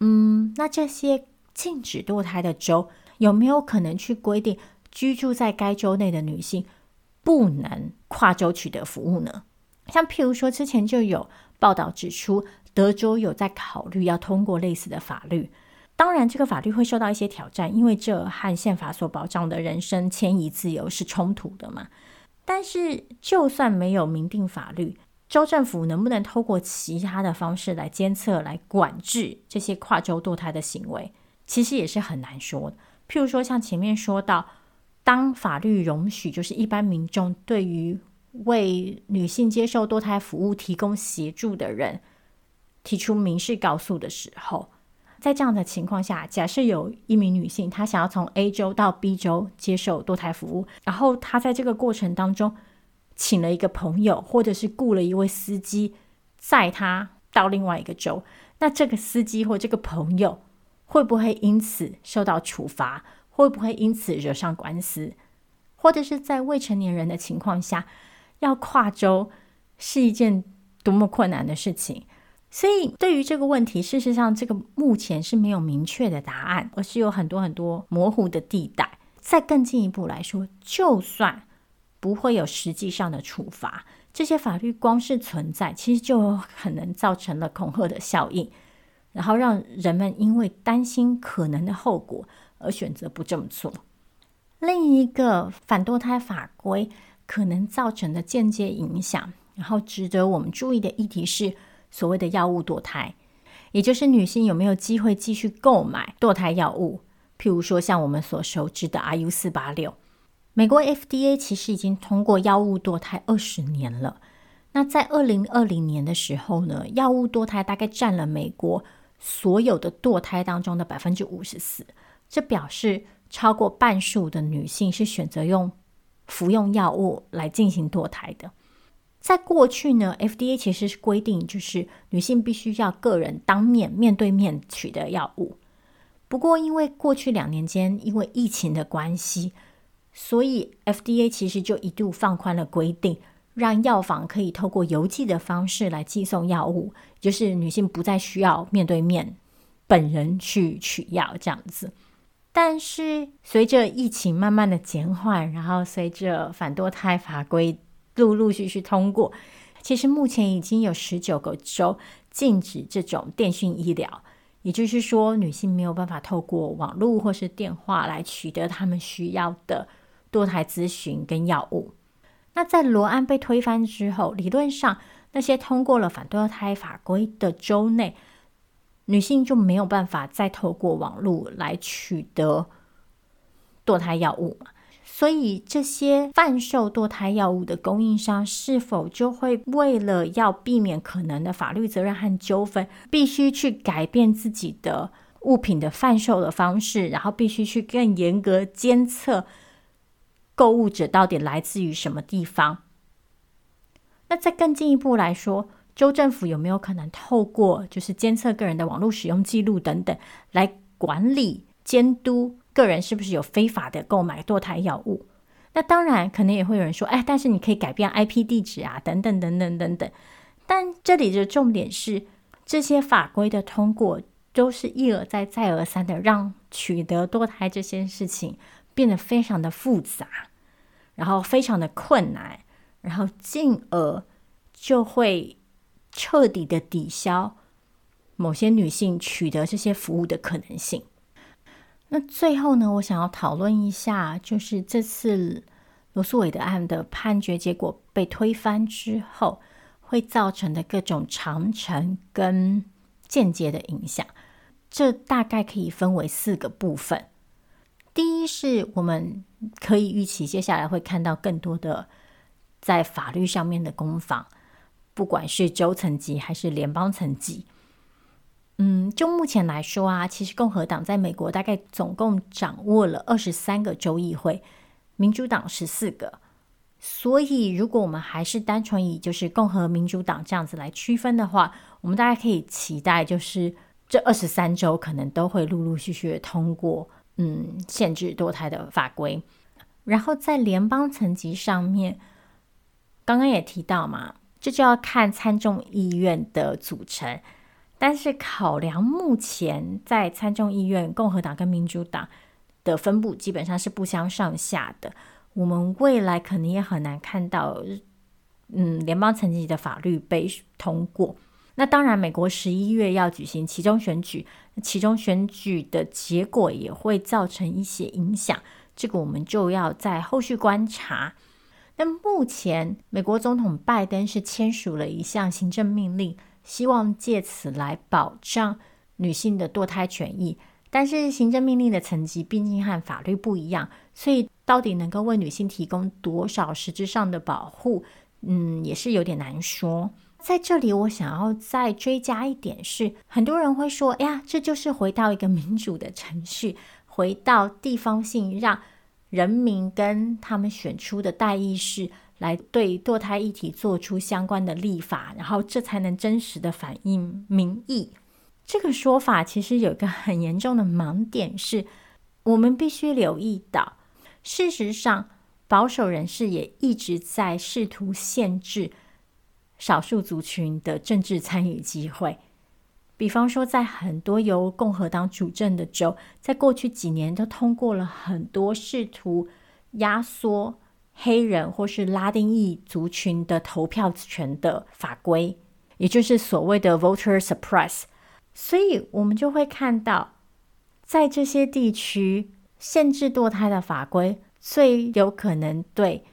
嗯，那这些禁止堕胎的州有没有可能去规定？居住在该州内的女性不能跨州取得服务呢？像譬如说，之前就有报道指出，德州有在考虑要通过类似的法律。当然，这个法律会受到一些挑战，因为这和宪法所保障的人身迁移自由是冲突的嘛。但是，就算没有明定法律，州政府能不能透过其他的方式来监测、来管制这些跨州堕胎的行为，其实也是很难说的。譬如说，像前面说到。当法律容许，就是一般民众对于为女性接受堕胎服务提供协助的人提出民事告诉的时候，在这样的情况下，假设有一名女性，她想要从 A 州到 B 州接受堕胎服务，然后她在这个过程当中请了一个朋友，或者是雇了一位司机载她到另外一个州，那这个司机或这个朋友会不会因此受到处罚？会不会因此惹上官司，或者是在未成年人的情况下要跨州是一件多么困难的事情？所以，对于这个问题，事实上这个目前是没有明确的答案，而是有很多很多模糊的地带。再更进一步来说，就算不会有实际上的处罚，这些法律光是存在，其实就有可能造成了恐吓的效应，然后让人们因为担心可能的后果而选择不这么做。另一个反堕胎法规可能造成的间接影响，然后值得我们注意的议题是所谓的药物堕胎，也就是女性有没有机会继续购买堕胎药物，譬如说像我们所熟知的 RU 四八六。美国 FDA 其实已经通过药物堕胎二十年了。那在二零二零年的时候呢，药物堕胎大概占了美国所有的堕胎当中的百分之五十四，这表示。超过半数的女性是选择用服用药物来进行堕胎的。在过去呢，FDA 其实是规定，就是女性必须要个人当面面对面取得药物。不过，因为过去两年间因为疫情的关系，所以 FDA 其实就一度放宽了规定，让药房可以透过邮寄的方式来寄送药物，就是女性不再需要面对面本人去取药这样子。但是，随着疫情慢慢的减缓，然后随着反堕胎法规陆陆续续通过，其实目前已经有十九个州禁止这种电讯医疗，也就是说，女性没有办法透过网络或是电话来取得他们需要的堕胎咨询跟药物。那在罗安被推翻之后，理论上那些通过了反堕胎法规的州内。女性就没有办法再透过网络来取得堕胎药物嘛？所以这些贩售堕胎药物的供应商是否就会为了要避免可能的法律责任和纠纷，必须去改变自己的物品的贩售的方式，然后必须去更严格监测购物者到底来自于什么地方？那再更进一步来说。州政府有没有可能透过就是监测个人的网络使用记录等等，来管理监督个人是不是有非法的购买堕胎药物？那当然，可能也会有人说，哎，但是你可以改变 IP 地址啊，等等等等等等。但这里的重点是，这些法规的通过都是一而再、再而三的让取得堕胎这件事情变得非常的复杂，然后非常的困难，然后进而就会。彻底的抵消某些女性取得这些服务的可能性。那最后呢，我想要讨论一下，就是这次罗诉韦德案的判决结果被推翻之后，会造成的各种长程跟间接的影响。这大概可以分为四个部分。第一是我们可以预期接下来会看到更多的在法律上面的攻防。不管是州层级还是联邦层级，嗯，就目前来说啊，其实共和党在美国大概总共掌握了二十三个州议会，民主党十四个。所以，如果我们还是单纯以就是共和民主党这样子来区分的话，我们大家可以期待，就是这二十三州可能都会陆陆续续的通过，嗯，限制堕胎的法规。然后在联邦层级上面，刚刚也提到嘛。这就要看参众议院的组成，但是考量目前在参众议院共和党跟民主党的分布基本上是不相上下的，我们未来可能也很难看到，嗯，联邦层级的法律被通过。那当然，美国十一月要举行其中选举，其中选举的结果也会造成一些影响，这个我们就要在后续观察。那目前，美国总统拜登是签署了一项行政命令，希望借此来保障女性的堕胎权益。但是，行政命令的层级毕竟和法律不一样，所以到底能够为女性提供多少实质上的保护，嗯，也是有点难说。在这里，我想要再追加一点是，很多人会说：“哎呀，这就是回到一个民主的程序，回到地方性让。”人民跟他们选出的代议士来对堕胎议题做出相关的立法，然后这才能真实的反映民意。这个说法其实有一个很严重的盲点是，我们必须留意到，事实上保守人士也一直在试图限制少数族群的政治参与机会。比方说，在很多由共和党主政的州，在过去几年都通过了很多试图压缩黑人或是拉丁裔族群的投票权的法规，也就是所谓的 voter suppress。所以，我们就会看到，在这些地区，限制堕胎的法规最有可能对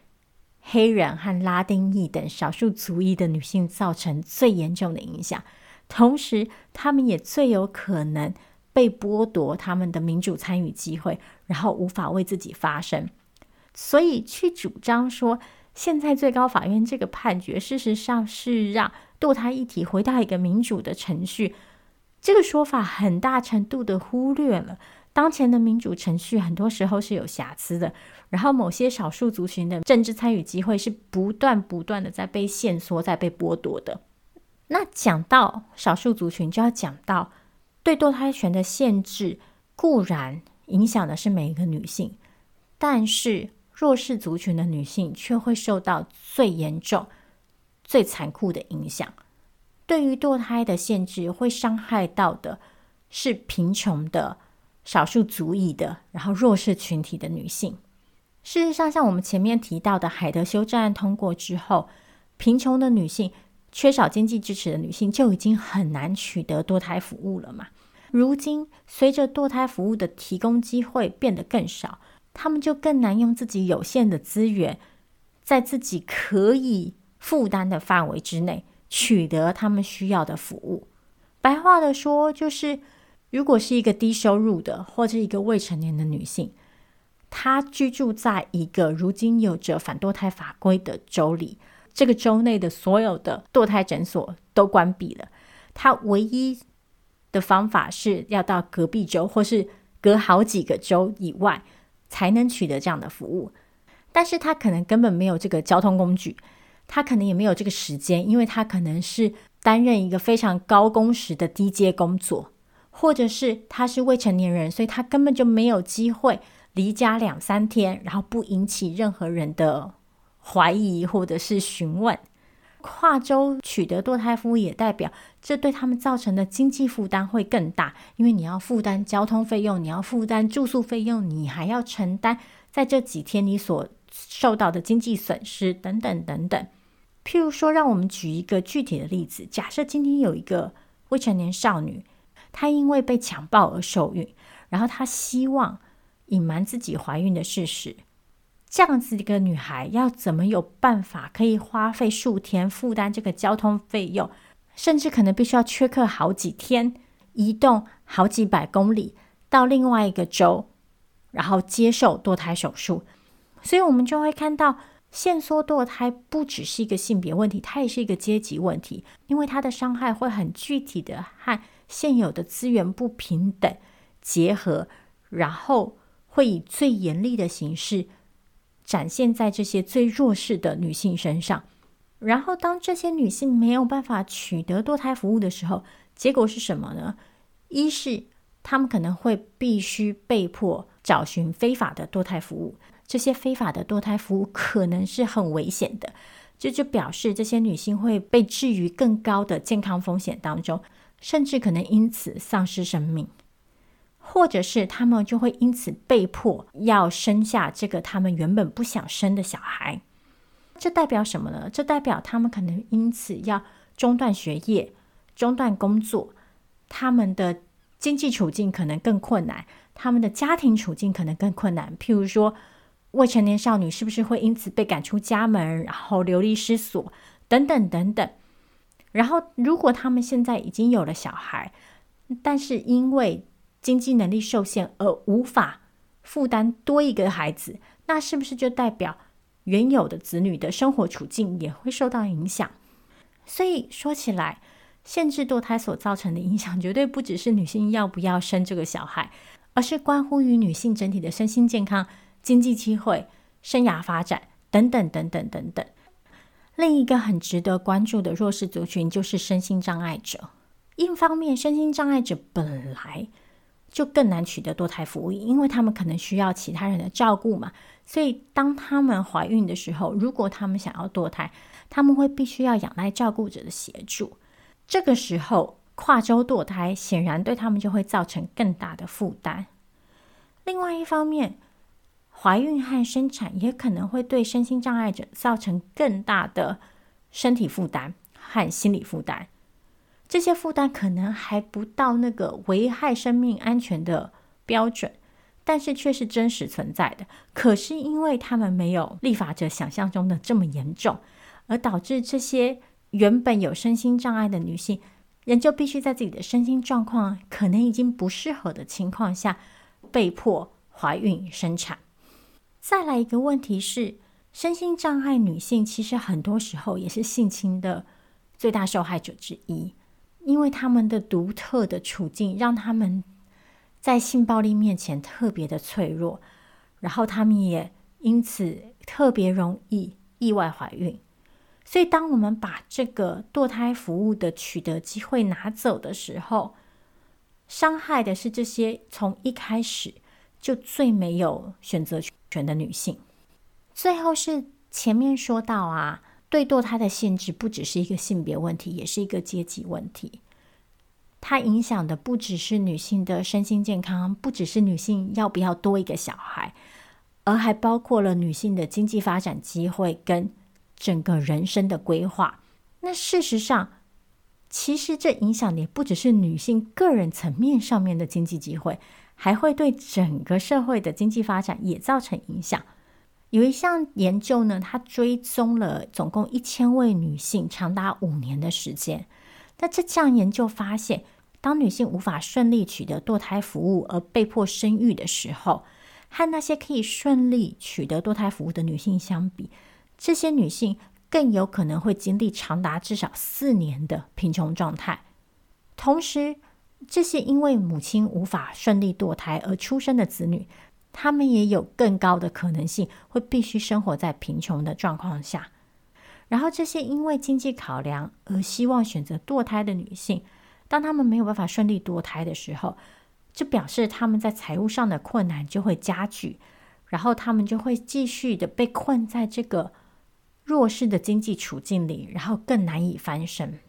黑人和拉丁裔等少数族裔的女性造成最严重的影响。同时，他们也最有可能被剥夺他们的民主参与机会，然后无法为自己发声。所以，去主张说现在最高法院这个判决，事实上是让堕胎议题回到一个民主的程序。这个说法很大程度的忽略了当前的民主程序很多时候是有瑕疵的，然后某些少数族群的政治参与机会是不断不断的在被限缩、在被剥夺的。那讲到少数族群，就要讲到对堕胎权的限制，固然影响的是每一个女性，但是弱势族群的女性却会受到最严重、最残酷的影响。对于堕胎的限制，会伤害到的是贫穷的、少数族裔的，然后弱势群体的女性。事实上，像我们前面提到的海德修正案通过之后，贫穷的女性。缺少经济支持的女性就已经很难取得堕胎服务了嘛。如今，随着堕胎服务的提供机会变得更少，他们就更难用自己有限的资源，在自己可以负担的范围之内取得他们需要的服务。白话的说，就是如果是一个低收入的或者一个未成年的女性，她居住在一个如今有着反堕胎法规的州里。这个州内的所有的堕胎诊所都关闭了，她唯一的方法是要到隔壁州或是隔好几个州以外才能取得这样的服务。但是他可能根本没有这个交通工具，他可能也没有这个时间，因为他可能是担任一个非常高工时的低阶工作，或者是他是未成年人，所以他根本就没有机会离家两三天，然后不引起任何人的。怀疑或者是询问，跨州取得堕胎服务也代表这对他们造成的经济负担会更大，因为你要负担交通费用，你要负担住宿费用，你还要承担在这几天你所受到的经济损失等等等等。譬如说，让我们举一个具体的例子，假设今天有一个未成年少女，她因为被强暴而受孕，然后她希望隐瞒自己怀孕的事实。这样子一个女孩要怎么有办法可以花费数天负担这个交通费用，甚至可能必须要缺课好几天，移动好几百公里到另外一个州，然后接受堕胎手术。所以，我们就会看到限缩堕胎不只是一个性别问题，它也是一个阶级问题，因为它的伤害会很具体的和现有的资源不平等结合，然后会以最严厉的形式。展现在这些最弱势的女性身上，然后当这些女性没有办法取得堕胎服务的时候，结果是什么呢？一是她们可能会必须被迫找寻非法的堕胎服务，这些非法的堕胎服务可能是很危险的，这就表示这些女性会被置于更高的健康风险当中，甚至可能因此丧失生命。或者是他们就会因此被迫要生下这个他们原本不想生的小孩，这代表什么呢？这代表他们可能因此要中断学业、中断工作，他们的经济处境可能更困难，他们的家庭处境可能更困难。譬如说，未成年少女是不是会因此被赶出家门，然后流离失所，等等等等。然后，如果他们现在已经有了小孩，但是因为经济能力受限而无法负担多一个孩子，那是不是就代表原有的子女的生活处境也会受到影响？所以说起来，限制堕胎所造成的影响，绝对不只是女性要不要生这个小孩，而是关乎于女性整体的身心健康、经济机会、生涯发展等等等等等等。另一个很值得关注的弱势族群就是身心障碍者。一方面，身心障碍者本来就更难取得堕胎服务，因为他们可能需要其他人的照顾嘛。所以，当他们怀孕的时候，如果他们想要堕胎，他们会必须要仰赖照顾者的协助。这个时候，跨州堕胎，显然对他们就会造成更大的负担。另外一方面，怀孕和生产也可能会对身心障碍者造成更大的身体负担和心理负担。这些负担可能还不到那个危害生命安全的标准，但是却是真实存在的。可是因为他们没有立法者想象中的这么严重，而导致这些原本有身心障碍的女性，仍旧必须在自己的身心状况可能已经不适合的情况下，被迫怀孕生产。再来一个问题是，身心障碍女性其实很多时候也是性侵的最大受害者之一。因为他们的独特的处境，让他们在性暴力面前特别的脆弱，然后他们也因此特别容易意外怀孕。所以，当我们把这个堕胎服务的取得机会拿走的时候，伤害的是这些从一开始就最没有选择权的女性。最后是前面说到啊。对堕胎的限制不只是一个性别问题，也是一个阶级问题。它影响的不只是女性的身心健康，不只是女性要不要多一个小孩，而还包括了女性的经济发展机会跟整个人生的规划。那事实上，其实这影响的也不只是女性个人层面上面的经济机会，还会对整个社会的经济发展也造成影响。有一项研究呢，它追踪了总共一千位女性，长达五年的时间。那这项研究发现，当女性无法顺利取得堕胎服务而被迫生育的时候，和那些可以顺利取得堕胎服务的女性相比，这些女性更有可能会经历长达至少四年的贫穷状态。同时，这些因为母亲无法顺利堕胎而出生的子女，他们也有更高的可能性会必须生活在贫穷的状况下，然后这些因为经济考量而希望选择堕胎的女性，当他们没有办法顺利堕胎的时候，就表示他们在财务上的困难就会加剧，然后他们就会继续的被困在这个弱势的经济处境里，然后更难以翻身。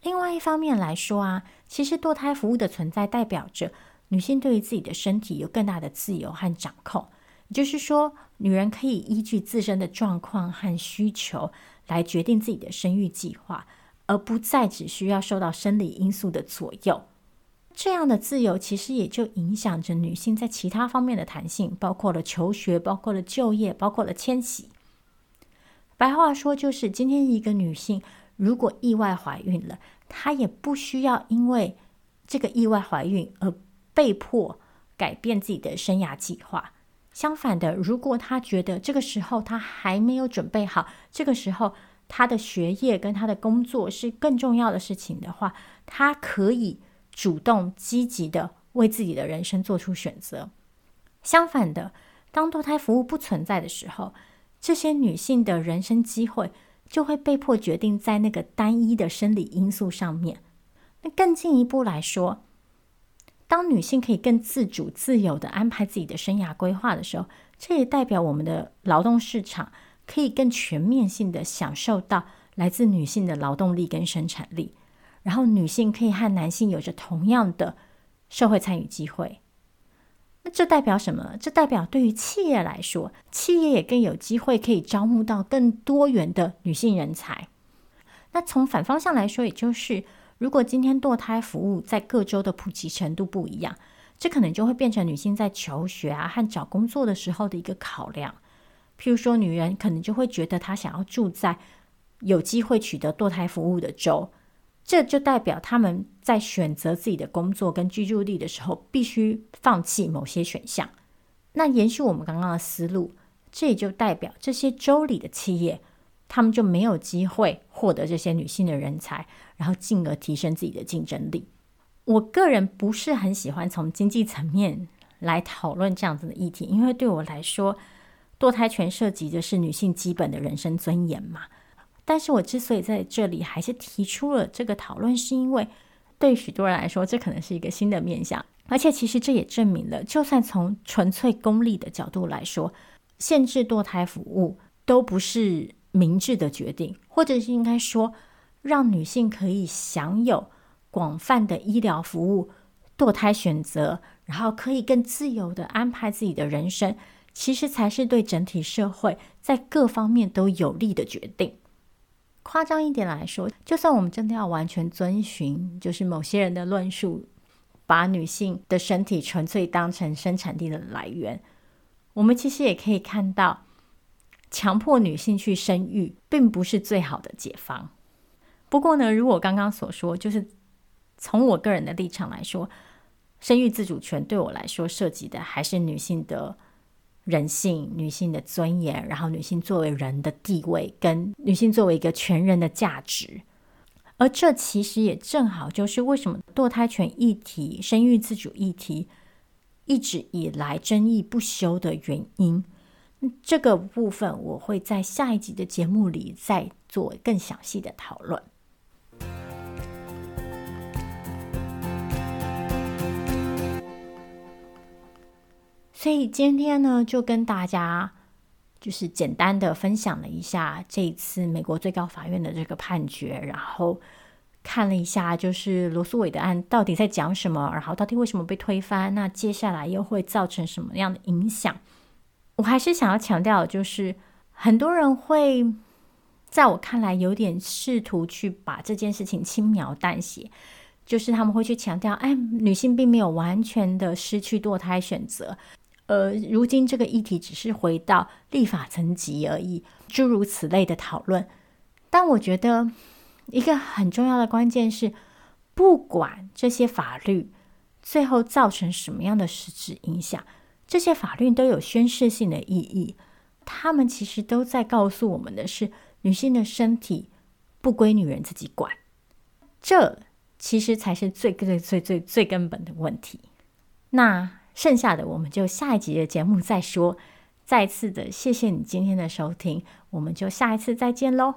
另外一方面来说啊，其实堕胎服务的存在代表着。女性对于自己的身体有更大的自由和掌控，也就是说，女人可以依据自身的状况和需求来决定自己的生育计划，而不再只需要受到生理因素的左右。这样的自由其实也就影响着女性在其他方面的弹性，包括了求学，包括了就业，包括了迁徙。白话说，就是今天一个女性如果意外怀孕了，她也不需要因为这个意外怀孕而被迫改变自己的生涯计划。相反的，如果他觉得这个时候他还没有准备好，这个时候他的学业跟他的工作是更重要的事情的话，他可以主动积极的为自己的人生做出选择。相反的，当堕胎服务不存在的时候，这些女性的人生机会就会被迫决定在那个单一的生理因素上面。那更进一步来说，当女性可以更自主、自由地安排自己的生涯规划的时候，这也代表我们的劳动市场可以更全面性地享受到来自女性的劳动力跟生产力，然后女性可以和男性有着同样的社会参与机会。那这代表什么？这代表对于企业来说，企业也更有机会可以招募到更多元的女性人才。那从反方向来说，也就是。如果今天堕胎服务在各州的普及程度不一样，这可能就会变成女性在求学啊和找工作的时候的一个考量。譬如说，女人可能就会觉得她想要住在有机会取得堕胎服务的州，这就代表他们在选择自己的工作跟居住地的时候，必须放弃某些选项。那延续我们刚刚的思路，这也就代表这些州里的企业。他们就没有机会获得这些女性的人才，然后进而提升自己的竞争力。我个人不是很喜欢从经济层面来讨论这样子的议题，因为对我来说，堕胎权涉及的是女性基本的人身尊严嘛。但是我之所以在这里还是提出了这个讨论，是因为对许多人来说，这可能是一个新的面向，而且其实这也证明了，就算从纯粹功利的角度来说，限制堕胎服务都不是明智的决定，或者是应该说，让女性可以享有广泛的医疗服务、堕胎选择，然后可以更自由地安排自己的人生，其实才是对整体社会在各方面都有利的决定。夸张一点来说，就算我们真的要完全遵循，就是某些人的论述，把女性的身体纯粹当成生产力的来源，我们其实也可以看到，强迫女性去生育，并不是最好的解方。不过呢，如果刚刚所说，就是从我个人的立场来说，生育自主权对我来说涉及的还是女性的。人性、女性的尊严，然后女性作为人的地位，跟女性作为一个全人的价值，而这其实也正好就是为什么堕胎权议题、生育自主议题一直以来争议不休的原因。这个部分我会在下一集的节目里再做更详细的讨论。所以今天呢，就跟大家就是简单的分享了一下这一次美国最高法院的这个判决，然后看了一下就是罗诉韦的案到底在讲什么，然后到底为什么被推翻，那接下来又会造成什么样的影响？我还是想要强调，就是很多人会在我看来有点试图去把这件事情轻描淡写，就是他们会去强调，哎，女性并没有完全的失去堕胎选择。呃，如今这个议题只是回到立法层级而已，诸如此类的讨论。但我觉得一个很重要的关键是，不管这些法律最后造成什么样的实质影响，这些法律都有宣示性的意义。他们其实都在告诉我们的是，女性的身体不归女人自己管。这其实才是最最最最最根本的问题。那。剩下的我们就下一集的节目再说。再次的谢谢你今天的收听，我们就下一次再见喽。